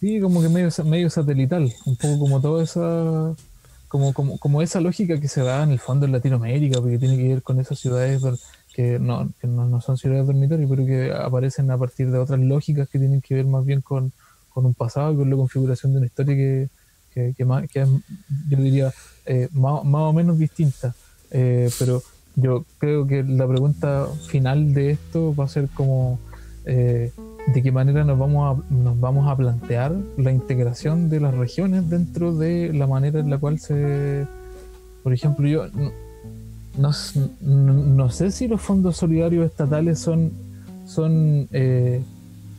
Sí, como que medio, medio satelital, un poco como toda esa como, como, como esa lógica que se da en el fondo en Latinoamérica, porque tiene que ver con esas ciudades que no, que no, son ciudades dormitorias, pero que aparecen a partir de otras lógicas que tienen que ver más bien con, con un pasado con la configuración de una historia que, que, que, más, que es, yo diría, eh, más, más, o menos distinta. Eh, pero yo creo que la pregunta final de esto va a ser como... Eh, de qué manera nos vamos a, nos vamos a plantear la integración de las regiones dentro de la manera en la cual se... Por ejemplo, yo no, no, sé si los fondos solidarios estatales son, son, eh,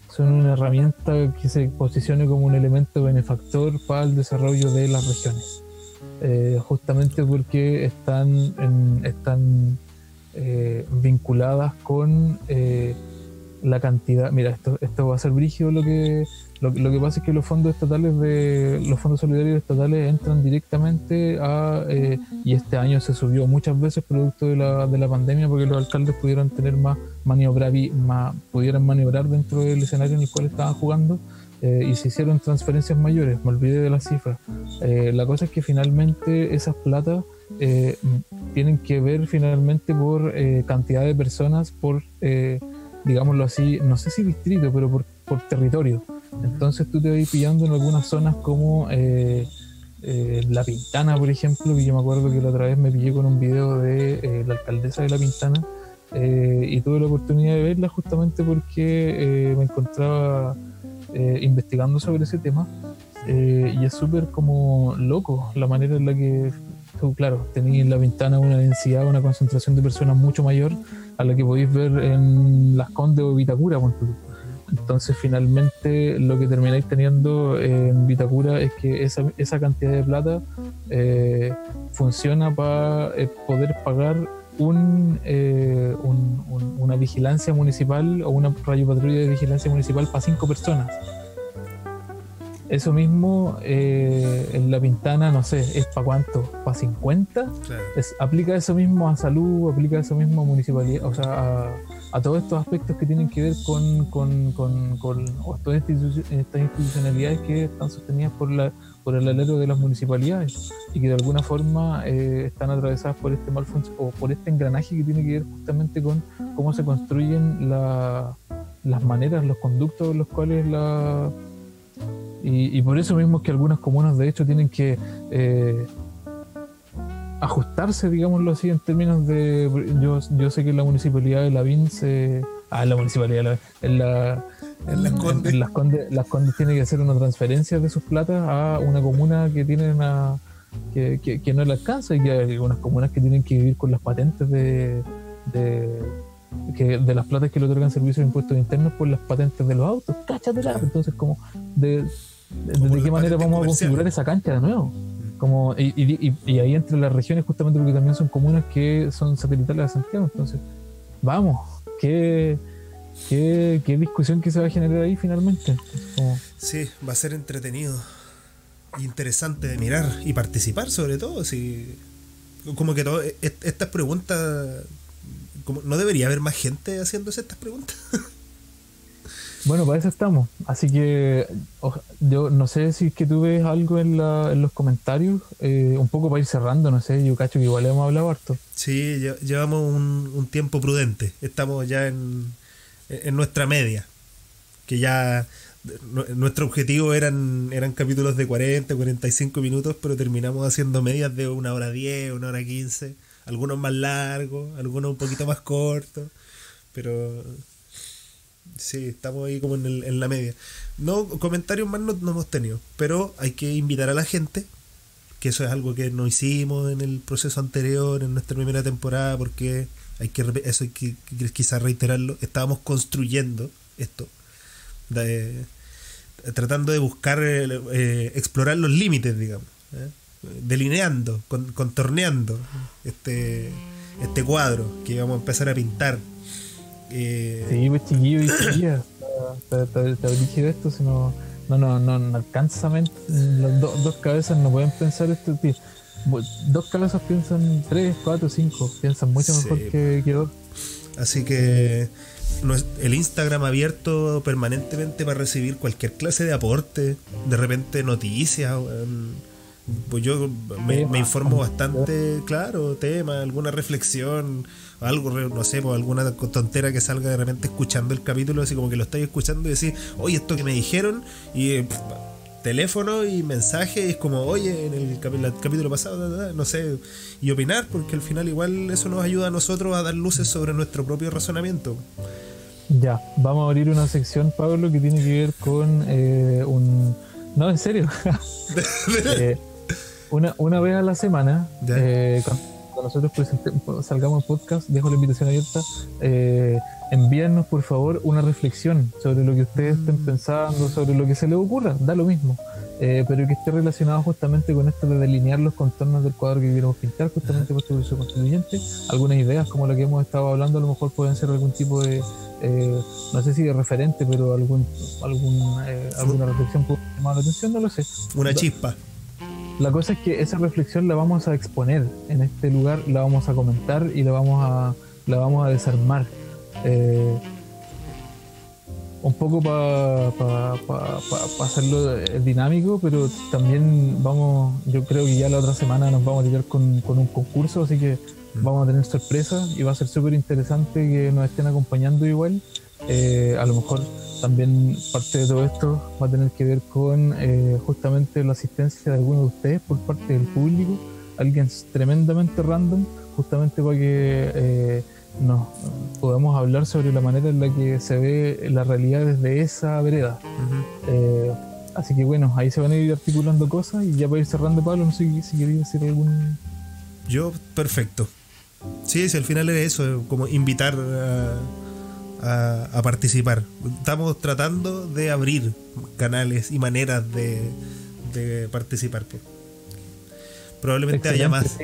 son una herramienta que se posicione como un elemento benefactor para el desarrollo de las regiones. Eh, justamente porque están, están eh, vinculadas con la cantidad. Mira, esto, esto va a ser brígido lo que. Lo, que pasa es que los fondos estatales de los fondos solidarios estatales entran directamente a eh, y este año se subió muchas veces producto de la, de la pandemia porque los alcaldes pudieron tener más maniobrar más pudieran maniobrar dentro del escenario en el cual estaban jugando eh, y se hicieron transferencias mayores me olvidé de las cifras eh, la cosa es que finalmente esas platas tienen que ver finalmente por cantidad de personas por digámoslo así, no sé si distrito, pero por, territorio. Entonces tú te vas pillando en algunas zonas como eh, eh, La Pintana, por ejemplo, que yo me acuerdo que la otra vez me pillé con un video de eh, la alcaldesa de La Pintana y tuve la oportunidad de verla justamente porque me encontraba investigando sobre ese tema y es súper como loco la manera en la que tú, claro, tenéis en La Pintana una densidad, una concentración de personas mucho mayor a la que podéis ver en Las Condes o Vitacura. Entonces finalmente lo que termináis teniendo en Vitacura es que esa, esa cantidad de plata eh, funciona para eh, poder pagar eh, un, una vigilancia municipal o una radio patrulla de vigilancia municipal para cinco personas. Eso mismo eh, en La Pintana, no sé, ¿es para cuánto? ¿Para 50? aplica eso mismo a salud, aplica eso mismo a municipalidad, o sea, a, todos estos aspectos que tienen que ver con, con, con, todas estas institucionalidades que están sostenidas por, la, por el alero de las municipalidades y que de alguna forma eh, están atravesadas por este mal o por este engranaje que tiene que ver justamente con cómo se construyen las maneras, los conductos en los cuales la y, por eso mismo es que algunas comunas de hecho tienen que eh, ajustarse, digámoslo así, en términos de... Yo, yo sé que la municipalidad de Lavín se... Ah, la municipalidad de en la... En, las Condes. las, Condes, tiene que hacer una transferencia de sus platas a una comuna que tiene una... Que, que, no le alcanza y que hay algunas comunas que tienen que vivir con las patentes de, de, que de las platas que le otorgan servicios de impuestos internos por las patentes de los autos. Cáchatela. Entonces, como, de, de, qué manera vamos a configurar esa cancha de nuevo? Como, y, y, y, ahí entre las regiones, justamente porque también son comunas que son satelitales de Santiago. Entonces, vamos, qué, qué, qué discusión que se va a generar ahí finalmente. Sí, va a ser entretenido interesante de mirar y participar sobre todo. Si, como que todo, e, e, estas preguntas, como, ¿no debería haber más gente haciéndose estas preguntas? Bueno, para eso estamos. Así que yo no sé si es que tú ves algo en, la, en los comentarios, eh, un poco para ir cerrando, no sé, yo cacho que igual hemos hablado harto. Sí, llevamos un, un tiempo prudente. Estamos ya en, en nuestra media. Que ya nuestro objetivo eran, eran capítulos de 40, 45 minutos, pero terminamos haciendo medias de una hora 10, una hora 15, algunos más largos, algunos un poquito más cortos, pero sí, estamos ahí como en, el, en la media. No, comentarios más no, hemos tenido, pero hay que invitar a la gente, que eso es algo que no hicimos en el proceso anterior, en nuestra primera temporada, porque hay que eso hay que, quizás reiterarlo, estábamos construyendo esto tratando de buscar, eh, eh, explorar los límites, digamos, ¿eh? delineando, contorneando este, este cuadro que íbamos a empezar a pintar. Sí, pues chiquillo y chiquilla, te, te, esto, si no, no, no, no, alcanza las dos cabezas no pueden pensar esto, Dos cabezas piensan tres, cuatro, cinco, piensan mucho mejor que, que dos. Así que el Instagram abierto permanentemente para recibir cualquier clase de aporte, de repente noticias. Pues yo me, informo bastante, claro, tema, alguna reflexión, algo, no sé, pues alguna tontera que salga de repente escuchando el capítulo, así como que lo estáis escuchando y decís, oye, esto que me dijeron, y eh, teléfono y mensaje, es como, oye, en el, capítulo pasado, no sé, y opinar, porque al final igual eso nos ayuda a nosotros a dar luces sobre nuestro propio razonamiento. Ya, vamos a abrir una sección, Pablo, que tiene que ver con eh, un... No, en serio. Eh, una, una vez a la semana, eh, cuando, nosotros salgamos en podcast, dejo la invitación abierta, eh, envíennos por favor una reflexión sobre lo que ustedes estén mm. pensando, sobre lo que se les ocurra, da lo mismo. Eh, pero que esté relacionado justamente con esto de delinear los contornos del cuadro que queremos pintar, justamente por este proceso constituyente. Algunas ideas, como la que hemos estado hablando, a lo mejor pueden ser algún tipo de, eh, no sé si de referente, pero algún, algún eh, alguna reflexión puede llamar la atención, no lo sé. Una chispa. La cosa es que esa reflexión la vamos a exponer en este lugar, la vamos a comentar y la vamos a, la vamos a desarmar. Eh, un poco para hacerlo dinámico, pero también vamos, yo creo que ya la otra semana nos vamos a tirar con, un concurso, así que vamos a tener sorpresas y va a ser súper interesante que nos estén acompañando igual. Eh, a lo mejor también parte de todo esto va a tener que ver con eh, justamente la asistencia de algunos de ustedes por parte del público, alguien tremendamente random, justamente para que eh, nos podamos hablar sobre la manera en la que se ve la realidad desde esa vereda. Eh, así que bueno, ahí se van a ir articulando cosas y ya para ir cerrando, Pablo, no sé si quería decir algún... Yo, perfecto. Sí, si al final es eso, como invitar a, participar. Estamos tratando de abrir canales y maneras de, de participar. Pues. Probablemente haya más.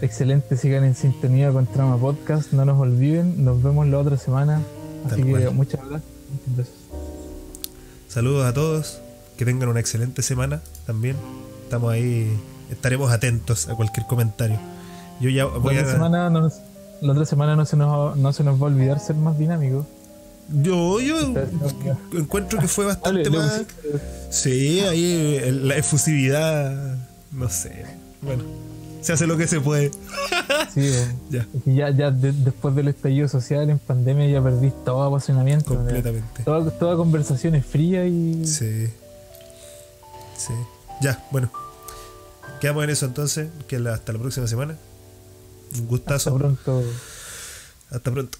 Excelente, sigan en sintonía con Trama Podcast. No nos olviden, nos vemos la otra semana. Así que muchas gracias. Saludos a todos, que tengan una excelente semana también. Estamos ahí, estaremos atentos a cualquier comentario. Yo ya voy la otra Semana no la otra semana no se, nos, no se nos va a olvidar ser más dinámicos. Yo, yo encuentro que fue bastante más. Sí, ahí la efusividad, no sé. Bueno se hace lo que se puede. Sí, ya. ya, ya después del estallido social en pandemia ya perdí todo apasionamiento. Completamente. Toda, toda, conversación es fría y. Sí. Sí. Ya, bueno. Quedamos en eso entonces. Que hasta la próxima semana. Un gustazo. Hasta pronto. Hasta pronto.